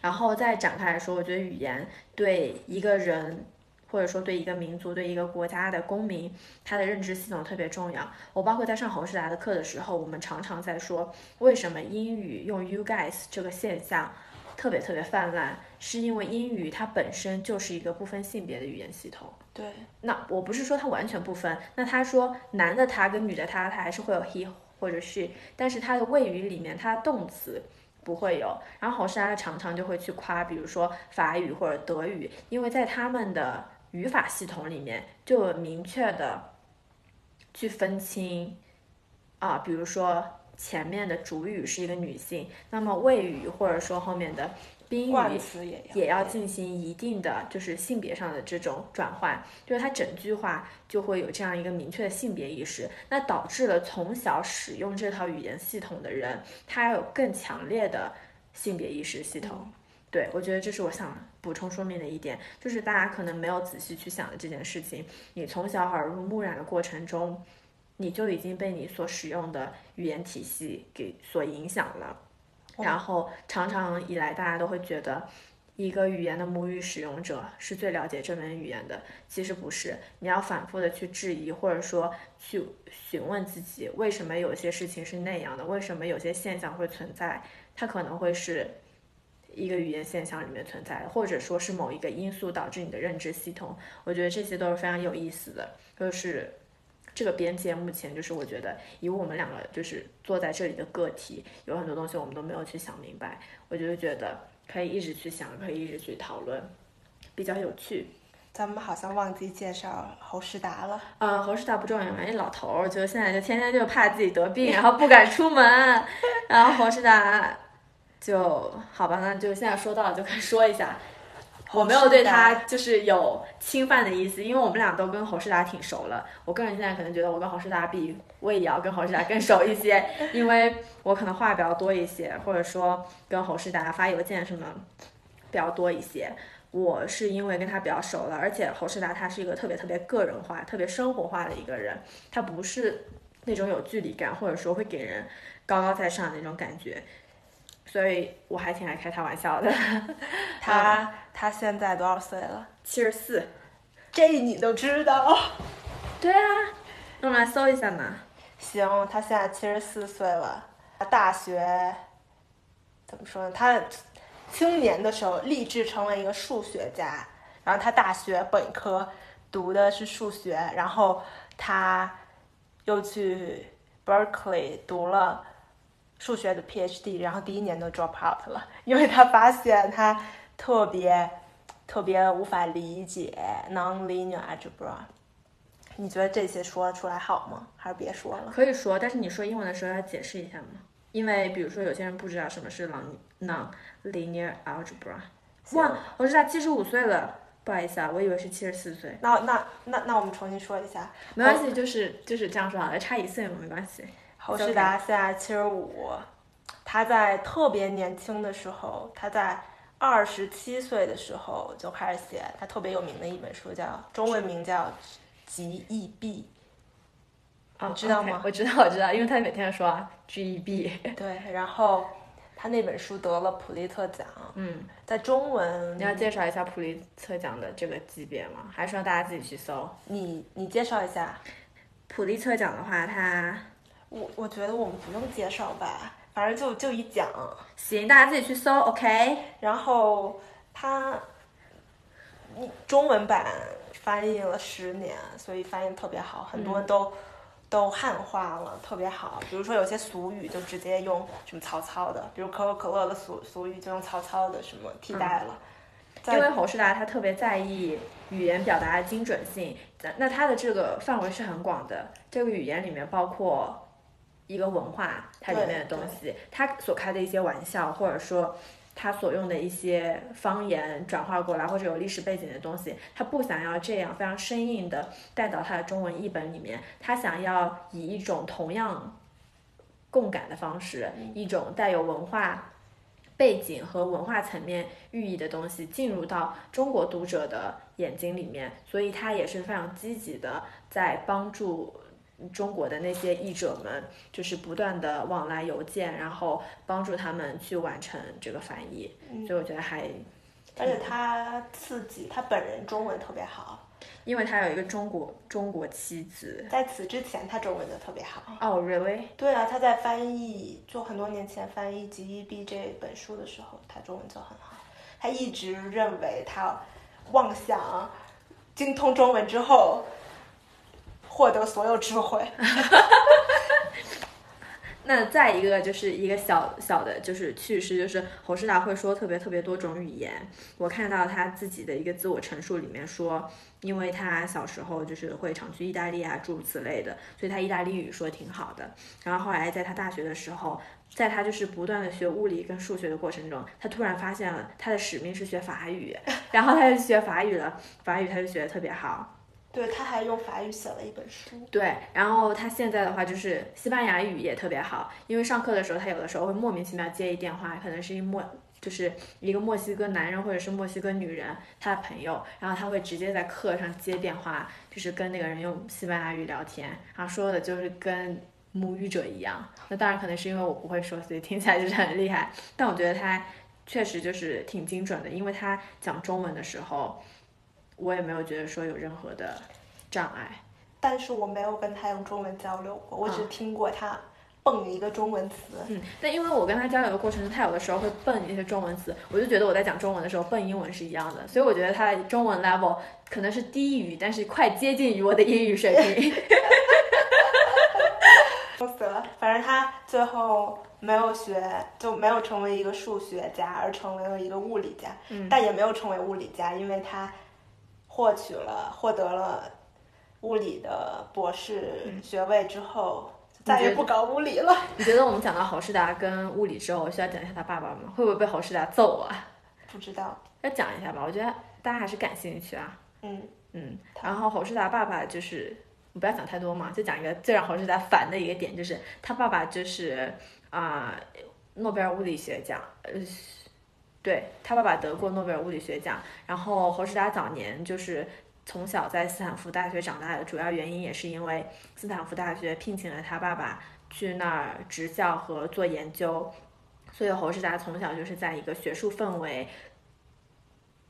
然后再展开来说，我觉得语言对一个人。或者说对一个民族、对一个国家的公民，他的认知系统特别重要。我包括在上侯世达的课的时候，我们常常在说，为什么英语用 you guys 这个现象特别特别泛滥，是因为英语它本身就是一个不分性别的语言系统。对，那我不是说它完全不分，那他说男的他跟女的他，他还是会有 he 或者 she，但是它的谓语里面，它的动词。不会有，然后侯世达常常就会去夸，比如说法语或者德语，因为在他们的语法系统里面就有明确的去分清啊，比如说前面的主语是一个女性，那么谓语或者说后面的宾语也也要进行一定的就是性别上的这种转换，就是它整句话就会有这样一个明确的性别意识，那导致了从小使用这套语言系统的人，他有更强烈的性别意识系统。对，我觉得这是我想补充说明的一点，就是大家可能没有仔细去想的这件事情，你从小耳濡目染的过程中，你就已经被你所使用的语言体系给所影响了。然后常常以来，大家都会觉得一个语言的母语使用者是最了解这门语言的，其实不是。你要反复的去质疑，或者说去询问自己，为什么有些事情是那样的？为什么有些现象会存在？它可能会是一个语言现象里面存在的，或者说是某一个因素导致你的认知系统。我觉得这些都是非常有意思的，就是。这个边界目前就是我觉得以我们两个就是坐在这里的个体，有很多东西我们都没有去想明白，我就觉得可以一直去想，可以一直去讨论，比较有趣。咱们好像忘记介绍侯世达了。嗯，侯世达不重要嘛，一老头儿，就现在就天天就怕自己得病，然后不敢出门，然后侯世达就好吧，那就现在说到了就该说一下。我没有对他就是有侵犯的意思，因为我们俩都跟侯世达挺熟了。我个人现在可能觉得我跟侯世达比，我也要跟侯世达更熟一些，因为我可能话比较多一些，或者说跟侯世达发邮件什么比较多一些。我是因为跟他比较熟了，而且侯世达他是一个特别特别个人化、特别生活化的一个人，他不是那种有距离感，或者说会给人高高在上的那种感觉。所以我还挺爱开他玩笑的。他他现在多少岁了？七十四。这你都知道？对啊，那我们来搜一下嘛。行，他现在七十四岁了。他大学怎么说呢？他青年的时候立志成为一个数学家，然后他大学本科读的是数学，然后他又去 Berkeley 读了。数学的 PhD，然后第一年都 drop out 了，因为他发现他特别特别无法理解 nonlinear algebra。你觉得这些说出来好吗？还是别说了？可以说，但是你说英文的时候要解释一下吗？因为比如说有些人不知道什么是 non nonlinear algebra。哇，我知道七十五岁了，不好意思啊，我以为是七十四岁。那那那那我们重新说一下。没关系，就是就是这样说好了，差一岁嘛，没关系。侯世达现在七十五，他在特别年轻的时候，他在二十七岁的时候就开始写他特别有名的一本书，叫中文名叫《G E B》，你知道吗？我知道，我知道，因为他每天说 G E B。对，然后他那本书得了普利策奖。嗯，在中文，你要介绍一下普利策奖的这个级别吗？还是让大家自己去搜？你你介绍一下。普利策奖的话，它。我我觉得我们不用介绍吧，反正就就一讲。行，大家自己去搜，OK。然后它，你中文版翻译了十年，所以翻译特别好，很多人都都汉化了，特别好。比如说有些俗语就直接用什么曹操的，比如可口可乐的俗俗语就用曹操的什么替代了。因为侯世达他特别在意语言表达的精准性，那他的这个范围是很广的，这个语言里面包括。一个文化，它里面的东西，他所开的一些玩笑，或者说他所用的一些方言转化过来，或者有历史背景的东西，他不想要这样非常生硬的带到他的中文译本里面，他想要以一种同样共感的方式，一种带有文化背景和文化层面寓意的东西进入到中国读者的眼睛里面，所以他也是非常积极的在帮助。中国的那些译者们，就是不断的往来邮件，然后帮助他们去完成这个翻译，所以我觉得还，而且他自己他本人中文特别好，因为他有一个中国中国妻子，在此之前他中文就特别好。哦，really？对啊，他在翻译就很多年前翻译《G E B》这本书的时候，他中文就很好。他一直认为他妄想精通中文之后。获得所有智慧，那再一个就是一个小小的，就是趣事，就是侯世达会说特别特别多种语言。我看到他自己的一个自我陈述里面说，因为他小时候就是会常去意大利啊，诸如此类的，所以他意大利语说挺好的。然后后来在他大学的时候，在他就是不断的学物理跟数学的过程中，他突然发现了他的使命是学法语，然后他就学法语了，法语他就学的特别好。对，他还用法语写了一本书。对，然后他现在的话就是西班牙语也特别好，因为上课的时候他有的时候会莫名其妙接一电话，可能是一莫就是一个墨西哥男人或者是墨西哥女人他的朋友，然后他会直接在课上接电话，就是跟那个人用西班牙语聊天，然后说的就是跟母语者一样。那当然可能是因为我不会说，所以听起来就是很厉害，但我觉得他确实就是挺精准的，因为他讲中文的时候。我也没有觉得说有任何的障碍，但是我没有跟他用中文交流过，我只听过他蹦一个中文词。嗯，但因为我跟他交流的过程中，他有的时候会蹦一些中文词，我就觉得我在讲中文的时候蹦英文是一样的，所以我觉得他的中文 level 可能是低于，但是快接近于我的英语水平。笑死了，反正他最后没有学，就没有成为一个数学家，而成为了一个物理家。嗯，但也没有成为物理家，因为他。获取了获得了物理的博士学位之后，再也不搞物理了。你觉得我们讲到侯世达跟物理之后，需要讲一下他爸爸吗？会不会被侯世达揍啊？不知道，要讲一下吧。我觉得大家还是感兴趣啊。嗯嗯。然后侯世达爸爸就是，不要讲太多嘛，就讲一个最让侯世达烦的一个点，就是他爸爸就是啊，诺贝尔物理学奖，呃。对他爸爸得过诺贝尔物理学奖，然后侯世达早年就是从小在斯坦福大学长大的，主要原因也是因为斯坦福大学聘请了他爸爸去那儿执教和做研究，所以侯世达从小就是在一个学术氛围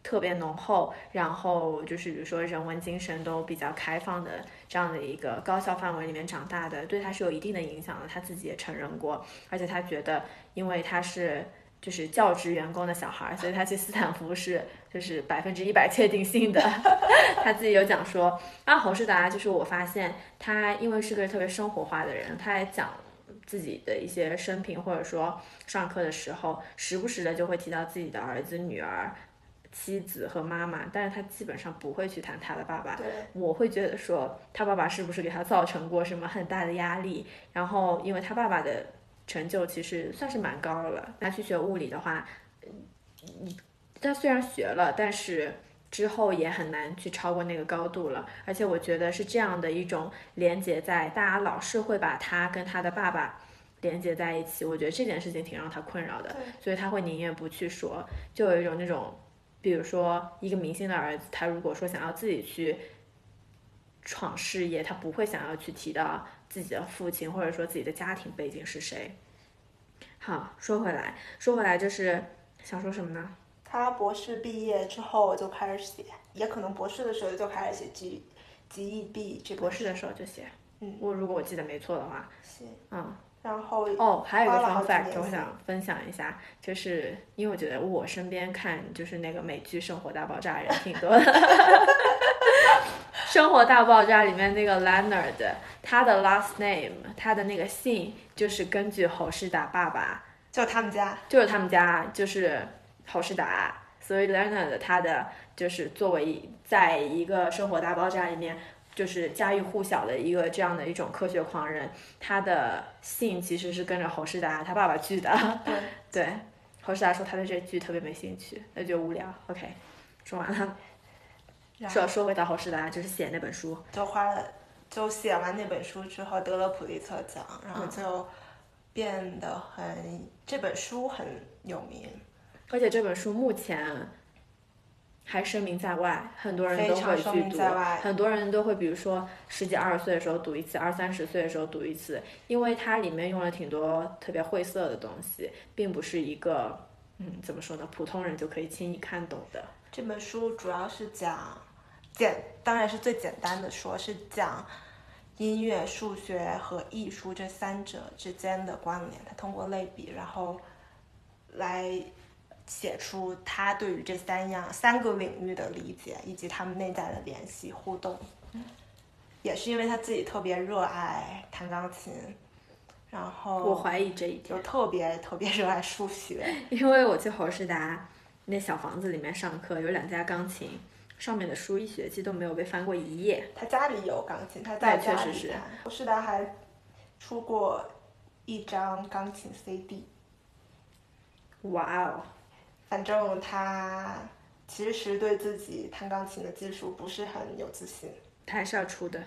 特别浓厚，然后就是比如说人文精神都比较开放的这样的一个高校范围里面长大的，对他是有一定的影响的，他自己也承认过，而且他觉得因为他是。就是教职员工的小孩，所以他去斯坦福是就是百分之一百确定性的。他自己有讲说，啊，侯世达就是我发现他因为是个特别生活化的人，他也讲自己的一些生平，或者说上课的时候时不时的就会提到自己的儿子、女儿、妻子和妈妈，但是他基本上不会去谈他的爸爸。我会觉得说他爸爸是不是给他造成过什么很大的压力？然后因为他爸爸的。成就其实算是蛮高了。他去学物理的话，嗯，他虽然学了，但是之后也很难去超过那个高度了。而且我觉得是这样的一种连接，在大家老是会把他跟他的爸爸连接在一起。我觉得这件事情挺让他困扰的，所以他会宁愿不去说。就有一种那种，比如说一个明星的儿子，他如果说想要自己去闯事业，他不会想要去提到。自己的父亲，或者说自己的家庭背景是谁？好，说回来，说回来就是想说什么呢？他博士毕业之后就开始写，也可能博士的时候就开始写 G G E B 这博士的时候就写。嗯，我如果我记得没错的话。行。嗯。然后哦，还有一个 fun fact 我想分享一下，就是因为我觉得我身边看就是那个美剧《生活大爆炸》人挺多的。生活大爆炸里面那个 Leonard，他的 last name，他的那个姓就是根据侯世达爸爸，就他们家，就是他们家，就是侯世达，所以 Leonard 他的就是作为在一个生活大爆炸里面就是家喻户晓的一个这样的一种科学狂人，他的姓其实是跟着侯世达他爸爸去的。对，侯世达说他对这剧特别没兴趣，那就无聊。OK，说完了。说说回到侯世达，就是写那本书，就花了，就写完那本书之后得了普利策奖，然后就变得很这本书很有名，而且这本书目前还声名在外，很多人都会去读，很多人都会，比如说十几二十岁的时候读一次，二三十岁的时候读一次，因为它里面用了挺多特别晦涩的东西，并不是一个嗯怎么说呢，普通人就可以轻易看懂的。这本书主要是讲。简当然是最简单的说，是讲音乐、数学和艺术这三者之间的关联。他通过类比，然后来写出他对于这三样三个领域的理解，以及他们内在的联系互动。也是因为他自己特别热爱弹钢琴，然后我怀疑这一点就，特别特别热爱数学。因为我去侯世达那小房子里面上课，有两架钢琴，上面的书一学期都没有被翻过一页。他家里有钢琴，他在对家确实是里弹。侯世达还出过一张钢琴 CD，哇哦，反正他其实对自己弹钢琴的技术不是很有自信。他还是要出的，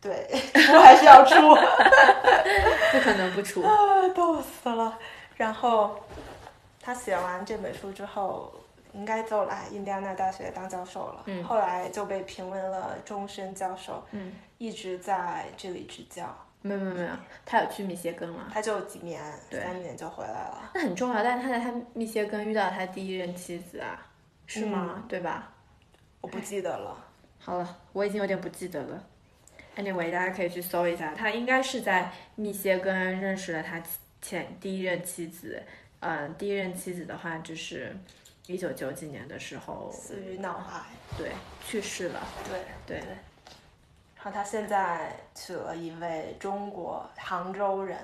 对，我还是要出。不可能不出。啊，逗死了。然后他写完这本书之后，应该就来印第安纳大学当教授了。嗯后来就被评为了终身教授，嗯，一直在这里执教。没有没有没有，他有去密歇根了，他就几年，对三年就回来了。那很重要。但是他在他密歇根遇到他第一任妻子啊，是吗？嗯对吧？我不记得了。好了，我已经有点不记得了。Anyway，大家可以去搜一下，他应该是在密歇根认识了他前第一任妻子。嗯、第一任妻子的话，就是一九九几年的时候，死于脑癌。对，去世了。对对，然后他现在娶了一位中国杭州人。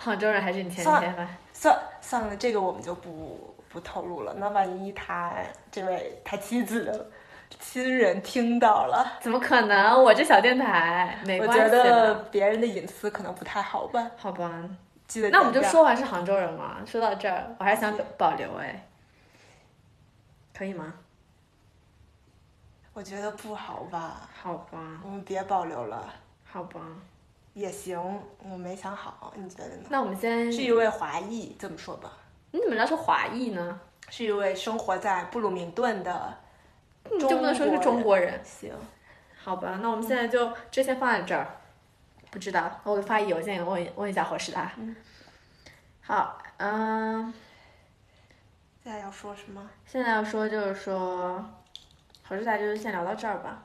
杭州人还是你前算天吧？算算了，这个我们就不不透露了。那万一他这位他妻子的亲人听到了，怎么可能？我这小电台没我关系觉得。别人的隐私可能不太好吧。好吧，记得那我们就说完是杭州人嘛。说到这儿，我还想保留哎，可以吗？我觉得不好吧，好吧，我们别保留了，好吧。也行。我没想好，你觉得呢？那我们先，是一位华裔，这么说吧，你怎么知道是华裔呢？是一位生活在布鲁明顿的你就不能说是中国人？行，好吧，那我们现在就这先放在这儿。不知道，我发邮件问问一下侯世达。嗯好，嗯，现在要说什么？现在要说就是说，侯志达就是先聊到这儿吧。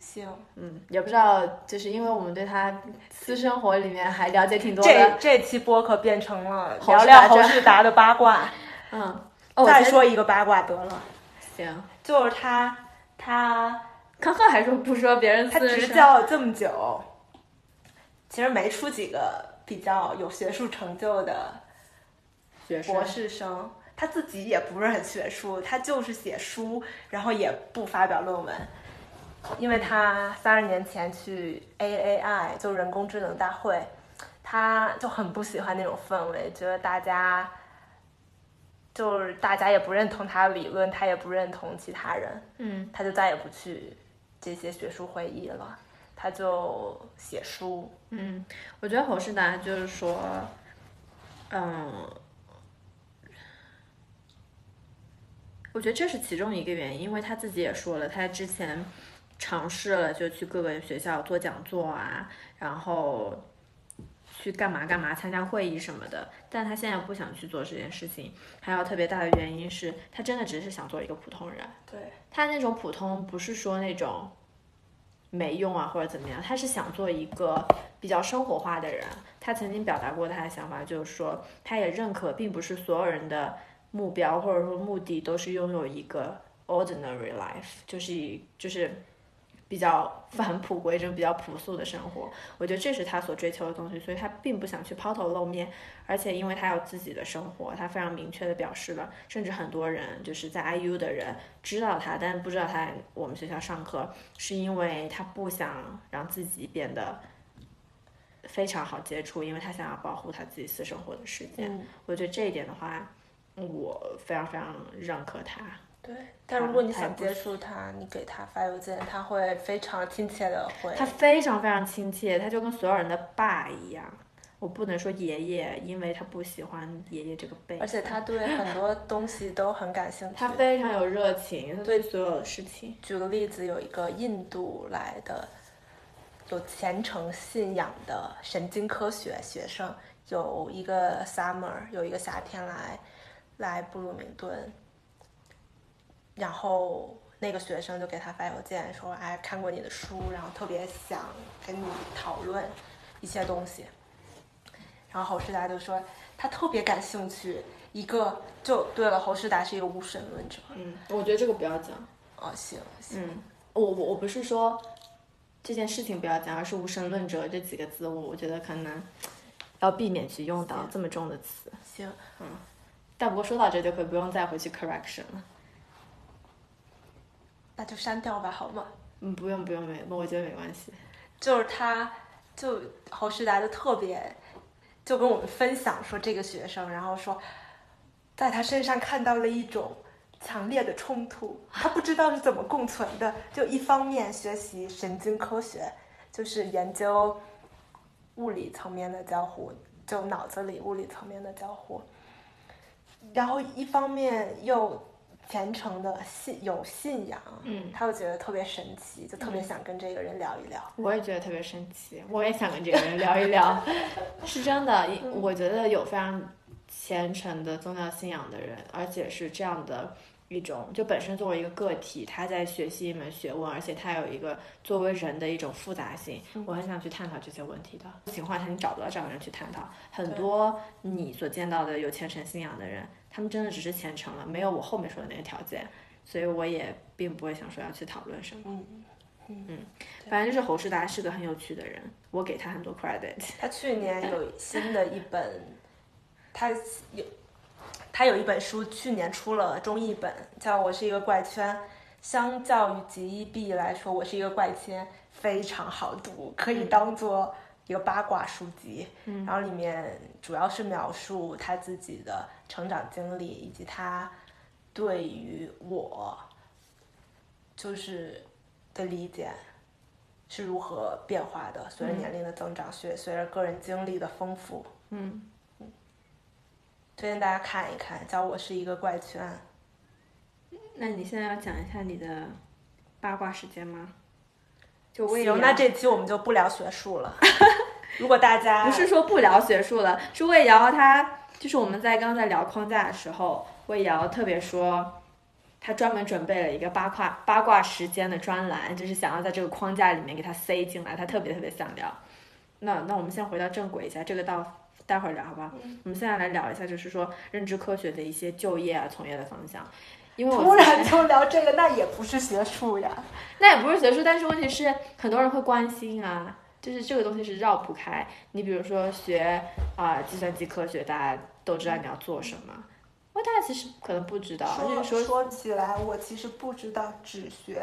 行，嗯，也不知道，就是因为我们对他私生活里面还了解挺多这的。这期播客变成了聊聊侯世达的八卦。嗯，哦，再说一个八卦得了，行。就是他他康康还说不说别人他私人生执教了这么久，其实没出几个比较有学术成就的学博士生。他自己也不是很学术，他就是写书，然后也不发表论文，因为他三十年前去 AAI 就人工智能大会，他就很不喜欢那种氛围，觉得大家就是大家也不认同他的理论，他也不认同其他人，嗯他就再也不去这些学术会议了，他就写书。嗯，我觉得侯世达就是说，嗯，我觉得这是其中一个原因，因为他自己也说了，他之前尝试了就去各个学校做讲座啊，然后去干嘛干嘛参加会议什么的，但他现在不想去做这件事情，还有特别大的原因是他真的只是想做一个普通人。对，他那种普通不是说那种没用啊或者怎么样，他是想做一个比较生活化的人。他曾经表达过他的想法，就是说他也认可，并不是所有人的目标或者说目的都是拥有一个 ordinary life，就是以就是比较返璞归真、比较朴素的生活。我觉得这是他所追求的东西，所以他并不想去抛头露面，而且因为他有自己的生活，他非常明确的表示了，甚至很多人就是在 IU 的人知道他，但不知道他在我们学校上课，是因为他不想让自己变得非常好接触，因为他想要保护他自己私生活的时间。嗯，我觉得这一点的话，我非常非常认可他。对。但如果你想接触他，你给他发邮件，他会非常亲切的回。他非常非常亲切，他就跟所有人的爸一样。我不能说爷爷，因为他不喜欢爷爷这个辈。而且他对 很多东西都很感兴趣。他非常有热情，他对所有的事情。举个例子，有一个印度来的有虔诚信仰的神经科学学生，有一个 summer 有一个夏天来来布鲁明顿，然后那个学生就给他发邮件说，哎，看过你的书，然后特别想跟你讨论一些东西。然后侯世达就说他特别感兴趣，一个就对了，侯世达是一个无神论者。嗯，我觉得这个不要讲。哦，行行。嗯，我我我不是说这件事情不要讲，而是无神论者这几个字，我我觉得可能，要避免去用到这么重的词。行，但不过说到这就可以不用再回去 correction 了。那就删掉吧，好吗？嗯，不用不用没，我觉得没关系。就是他，就侯世达就特别，就跟我们分享说这个学生，然后说，在他身上看到了一种强烈的冲突，他不知道是怎么共存的。就一方面学习神经科学，就是研究物理层面的交互，就脑子里物理层面的交互，然后一方面又虔诚的信有信仰，嗯他又觉得特别神奇，就特别想跟这个人聊一聊。我也觉得特别神奇，我也想跟这个人聊一聊。是真的，一我觉得有非常虔诚的宗教信仰的人，而且是这样的一种，就本身作为一个个体，他在学习一门学问，而且他有一个作为人的一种复杂性。我很想去探讨这些问题的。情况下，你找不到这样的人去探讨。很多你所见到的有虔诚信仰的人，他们真的只是虔诚了，没有我后面说的那些条件，所以我也并不会想说要去讨论什么。嗯，反正就是侯世达是个很有趣的人，我给他很多 credit。他去年有新的一本，他有他有一本书，去年出了中译本，叫《我是一个怪圈》。相较于极一 B 来说，我是一个怪圈，非常好读，可以当做一个八卦书籍。嗯然后里面主要是描述他自己的成长经历，以及他对于我就是的理解是如何变化的，随着年龄的增长，随随着个人经历的丰富。嗯，推荐大家看一看，叫我是一个怪圈。那你现在要讲一下你的八卦时间吗？就魏行，瑶那这期我们就不聊学术了。如果大家不是说不聊学术了，是魏瑶她就是我们在刚才聊框架的时候，魏瑶特别说，她专门准备了一个八卦八卦时间的专栏，就是想要在这个框架里面给它塞进来，她特别特别想聊。那那我们先回到正轨一下，这个到待会儿聊好不好？我们现在来聊一下，就是说认知科学的一些就业啊、从业的方向。因为我突然就聊这个，那也不是学术呀。那也不是学术，但是问题是很多人会关心啊，就是这个东西是绕不开。你比如说学啊、计算机科学，大家都知道你要做什么，因为大家其实可能不知道，就说是说说起来，我其实不知道只学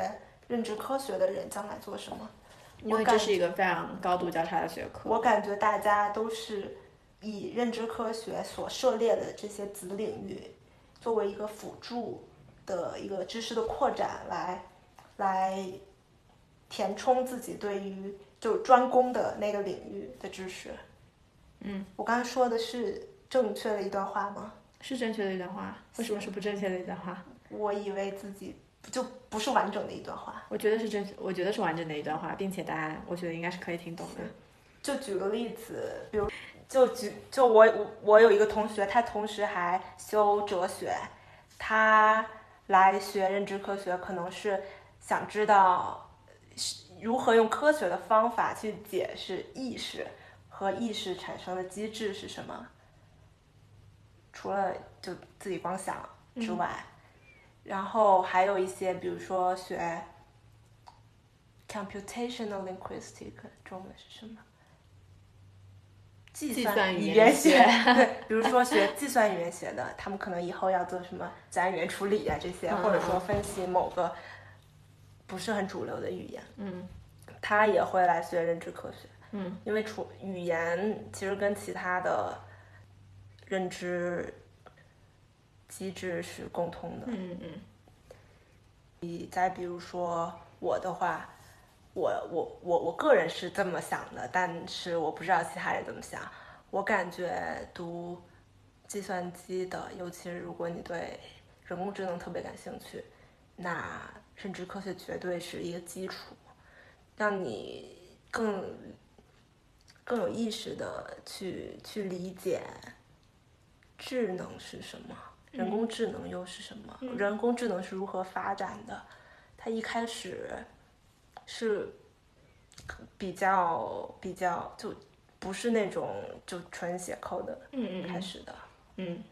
认知科学的人将来做什么。因为这是一个非常高度交叉的学科。我感觉大家都是以认知科学所涉猎的这些子领域作为一个辅助的一个知识的扩展来来填充自己对于就专攻的那个领域的知识。嗯，我刚才说的是正确的一段话吗？是正确的一段话，为什么是不正确的一段话？我以为自己就不是完整的一段话。我觉得是正确，我觉得是完整的一段话，并且大家我觉得应该是可以听懂的。就举个例子，比如就举就我我我有一个同学，他同时还修哲学，他来学认知科学，可能是想知道如何用科学的方法去解释意识和意识产生的机制是什么。除了就自己光想之外，然后还有一些，比如说学 computational linguistic，中文是什么？计计算语语言学，学 对，比如说学计算语言学的，他们可能以后要做什么自然语言处理啊这些，嗯或者说分析某个不是很主流的语言，嗯他也会来学认知科学。嗯因为除语言其实跟其他的认知机制是共通的。嗯嗯你再比如说我的话，我我我我个人是这么想的，但是我不知道其他人怎么想。我感觉读计算机的，尤其是如果你对人工智能特别感兴趣，那认知科学绝对是一个基础，让你更更有意识的去去理解智能是什么，人工智能又是什么，人工智能是如何发展的。它一开始是比较比较就不是那种就纯写 code 的嗯嗯开始的，嗯，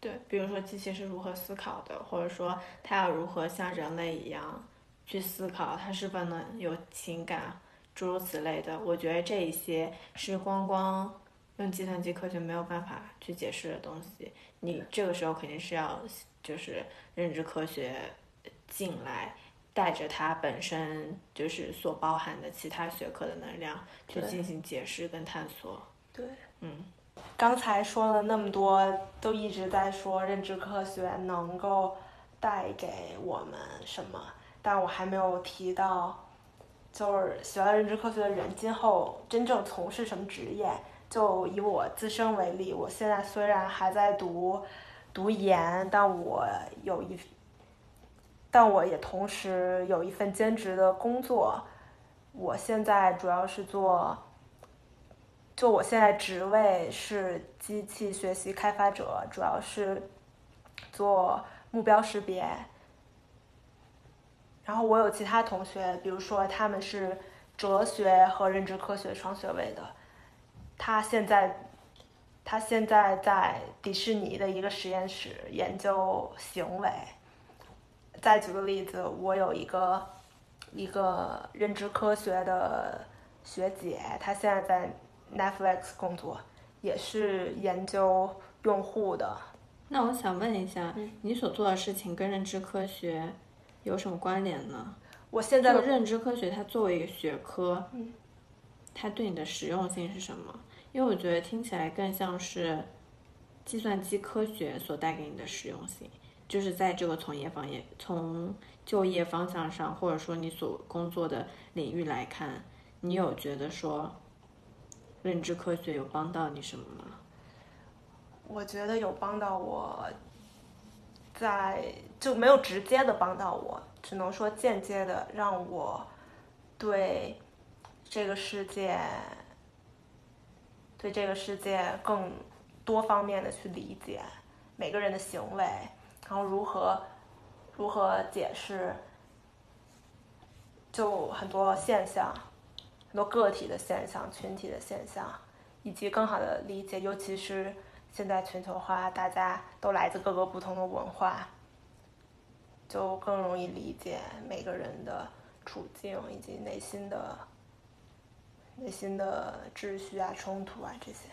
对，比如说机器是如何思考的，或者说它要如何像人类一样去思考，它是否能有情感，诸如此类的。我觉得这一些是光光用计算机科学没有办法去解释的东西，你这个时候肯定是要就是认知科学进来，带着它本身就是所包含的其他学科的能量去进行解释跟探索。对，嗯，刚才说了那么多，都一直在说认知科学能够带给我们什么，但我还没有提到，就是学了认知科学的人今后真正从事什么职业。就以我自身为例，我现在虽然还在读读研，但我有一，但我也同时有一份兼职的工作。我现在主要是做。就我现在职位是机器学习开发者，主要是做目标识别。然后我有其他同学，比如说他们是哲学和认知科学双学位的，他现在他现在在迪士尼的一个实验室研究行为。再举个例子，我有一个一个认知科学的学姐，她现在在 Netflix 工作，也是研究用户的。那我想问一下，嗯你所做的事情跟认知科学有什么关联呢？我现在的认知科学它作为一个学科，嗯它对你的实用性是什么？因为我觉得听起来更像是计算机科学所带给你的实用性，就是在这个从业方业从就业方向上，或者说你所工作的领域来看，你有觉得说认知科学有帮到你什么吗？我觉得有帮到我在，就没有直接的帮到我，只能说间接的让我对这个世界，对这个世界更多方面的去理解每个人的行为，然后如何如何解释，就很多现象，很多个体的现象、群体的现象，以及更好的理解，尤其是。现在全球化，大家都来自各个不同的文化，就更容易理解每个人的处境以及内心的内心的秩序啊、冲突啊这些。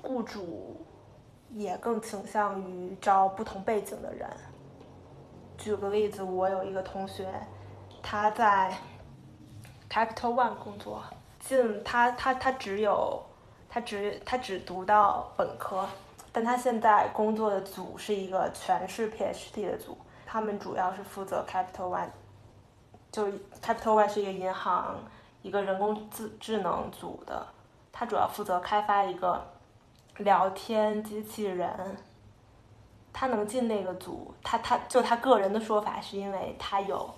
雇主也更倾向于招不同背景的人。举个例子，我有一个同学，他在 Capital One 工作，进他他他只有。他只他只读到本科，但他现在工作的组是一个全是 PhD 的组，他们主要是负责 Capital One，就 Capital One 是一个银行一个人工智智能组的，他主要负责开发一个聊天机器人。他能进那个组，他他就他个人的说法是因为他有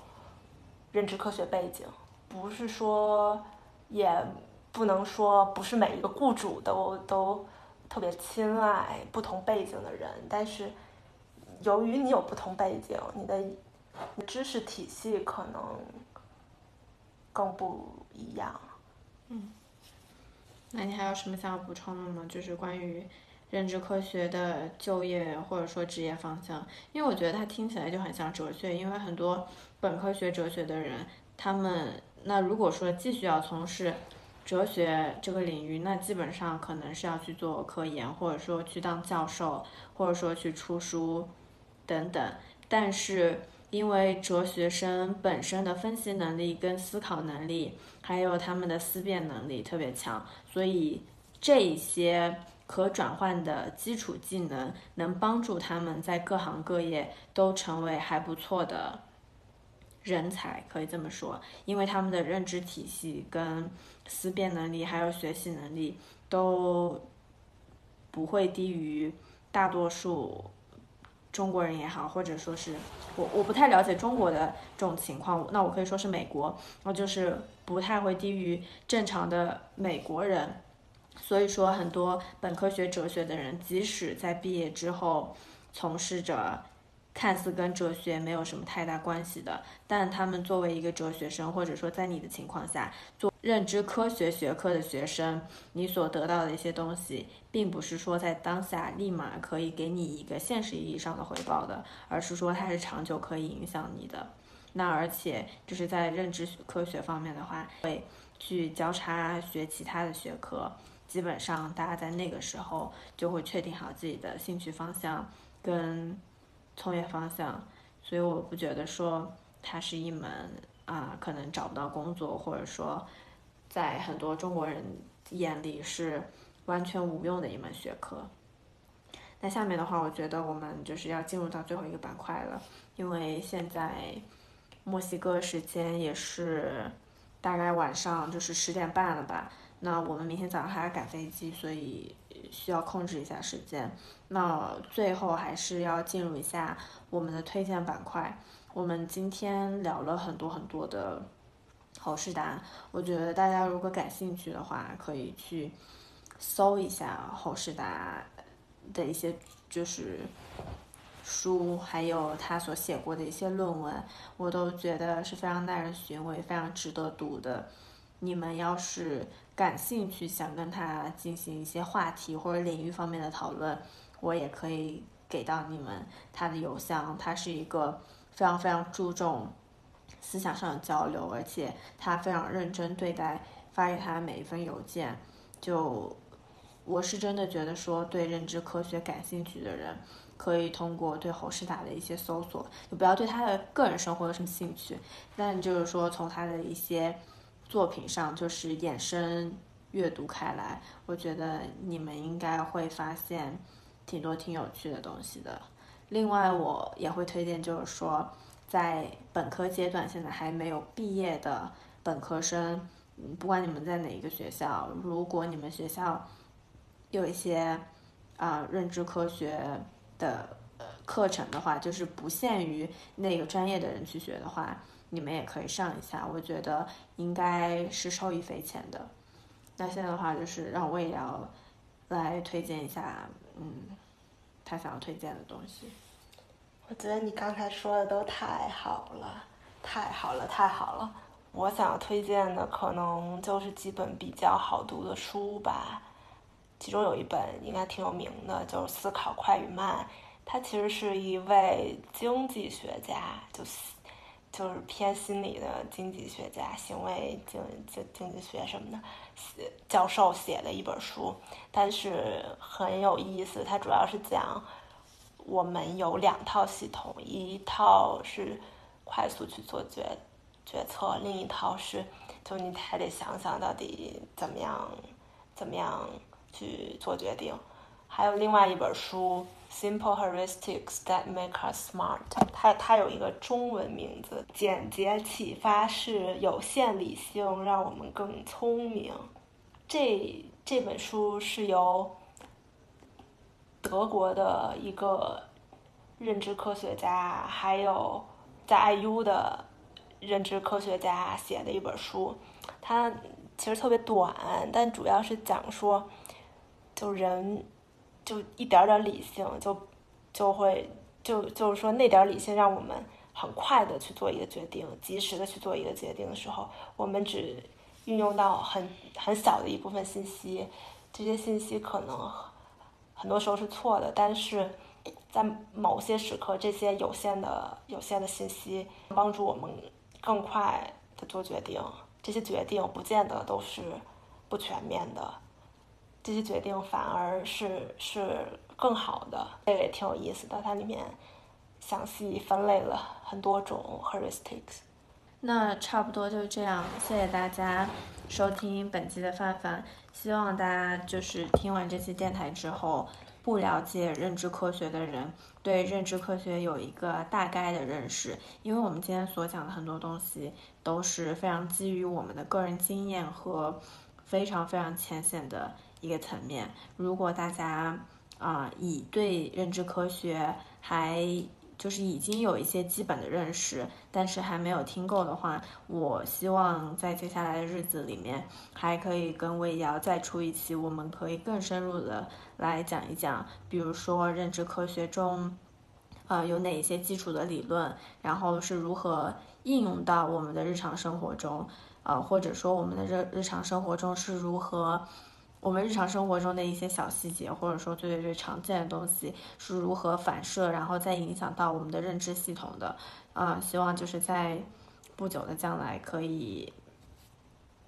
认知科学背景，不是说也。不能说不是每一个雇主都都特别青睐不同背景的人，但是由于你有不同背景，你的知识体系可能更不一样。嗯，那你还有什么想要补充的吗？就是关于认知科学的就业或者说职业方向，因为我觉得它听起来就很像哲学，因为很多本科学哲学的人，他们那如果说继续要从事。哲学这个领域，那基本上可能是要去做科研，或者说去当教授，或者说去出书等等。但是因为哲学生本身的分析能力、跟思考能力，还有他们的思辨能力特别强，所以这一些可转换的基础技能，能帮助他们在各行各业都成为还不错的人才，可以这么说，因为他们的认知体系跟。思辨能力还有学习能力都不会低于大多数中国人也好，或者说是我我不太了解中国的这种情况，那我可以说是美国，那就是不太会低于正常的美国人。所以说，很多本科学哲学的人，即使在毕业之后从事着看似跟哲学没有什么太大关系的，但他们作为一个哲学生，或者说在你的情况下做。认知科学学科的学生，你所得到的一些东西，并不是说在当下立马可以给你一个现实意义上的回报的，而是说它是长久可以影响你的。那而且就是在认知科学方面的话，会去交叉学其他的学科，基本上大家在那个时候就会确定好自己的兴趣方向跟从业方向，所以我不觉得说它是一门啊可能找不到工作，或者说在很多中国人眼里是完全无用的一门学科。那下面的话，我觉得我们就是要进入到最后一个板块了，因为现在墨西哥时间也是大概晚上就是十点半了吧。那我们明天早上还要赶飞机，所以需要控制一下时间。那最后还是要进入一下我们的推荐板块。我们今天聊了很多很多的侯世达，我觉得大家如果感兴趣的话，可以去搜一下侯世达。的一些就是书，还有他所写过的一些论文，我都觉得是非常耐人寻味、非常值得读的。你们要是感兴趣，想跟他进行一些话题或者领域方面的讨论，我也可以给到你们他的邮箱。他是一个非常非常注重思想上的交流，而且他非常认真对待发给他的每一份邮件，就。我是真的觉得说，对认知科学感兴趣的人，可以通过对侯世达的一些搜索，就不要对他的个人生活有什么兴趣，但就是说从他的一些作品上，就是衍生阅读开来，我觉得你们应该会发现挺多挺有趣的东西的。另外，我也会推荐，就是说在本科阶段，现在还没有毕业的本科生，不管你们在哪一个学校，如果你们学校。有一些啊，认知科学的课程的话，就是不限于那个专业的人去学的话，你们也可以上一下。我觉得应该是受益匪浅的。那现在的话，就是让我也要来推荐一下，嗯，他想要推荐的东西。我觉得你刚才说的都太好了，太好了，太好了。我想要推荐的可能就是几本比较好读的书吧。其中有一本应该挺有名的，就是《思考快与慢》。他其实是一位经济学家，就是就是偏心理的经济学家，行为经经经济学什么的写教授写的一本书，但是很有意思。他主要是讲我们有两套系统，一套是快速去做决决策，另一套是就你还得想想到底怎么样怎么样。去做决定，还有另外一本书《Simple Heuristics That Make Us Smart》，它它有一个中文名字，《简洁启发式有限理性让我们更聪明》。这这本书是由德国的一个认知科学家，还有在 IU 的认知科学家写的一本书。它其实特别短，但主要是讲说。就人，就一点点理性，就就会就就是说那点理性让我们很快的去做一个决定，及时的去做一个决定的时候，我们只运用到很很小的一部分信息，这些信息可能很多时候是错的，但是在某些时刻，这些有限的有限的信息帮助我们更快的做决定，这些决定不见得都是不全面的。这些决定反而是是更好的，这个也挺有意思的。它里面详细分类了很多种 heuristics。那差不多就是这样，谢谢大家收听本期的范范。希望大家就是听完这期电台之后，不了解认知科学的人对认知科学有一个大概的认识。因为我们今天所讲的很多东西都是非常基于我们的个人经验和非常非常浅显的。一个层面，如果大家啊已对认知科学还就是已经有一些基本的认识，但是还没有听够的话，我希望在接下来的日子里面还可以跟魏瑶再出一期，我们可以更深入的来讲一讲，比如说认知科学中，呃有哪一些基础的理论，然后是如何应用到我们的日常生活中，呃或者说我们的日日常生活中是如何。我们日常生活中的一些小细节，或者说最最最常见的东西是如何反射，然后再影响到我们的认知系统的。啊，希望就是在不久的将来可以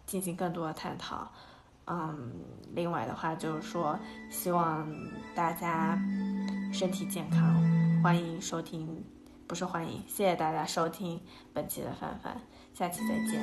进行更多的探讨。嗯，另外的话就是说，希望大家身体健康，欢迎收听，不是欢迎，谢谢大家收听本期的范范，下期再见。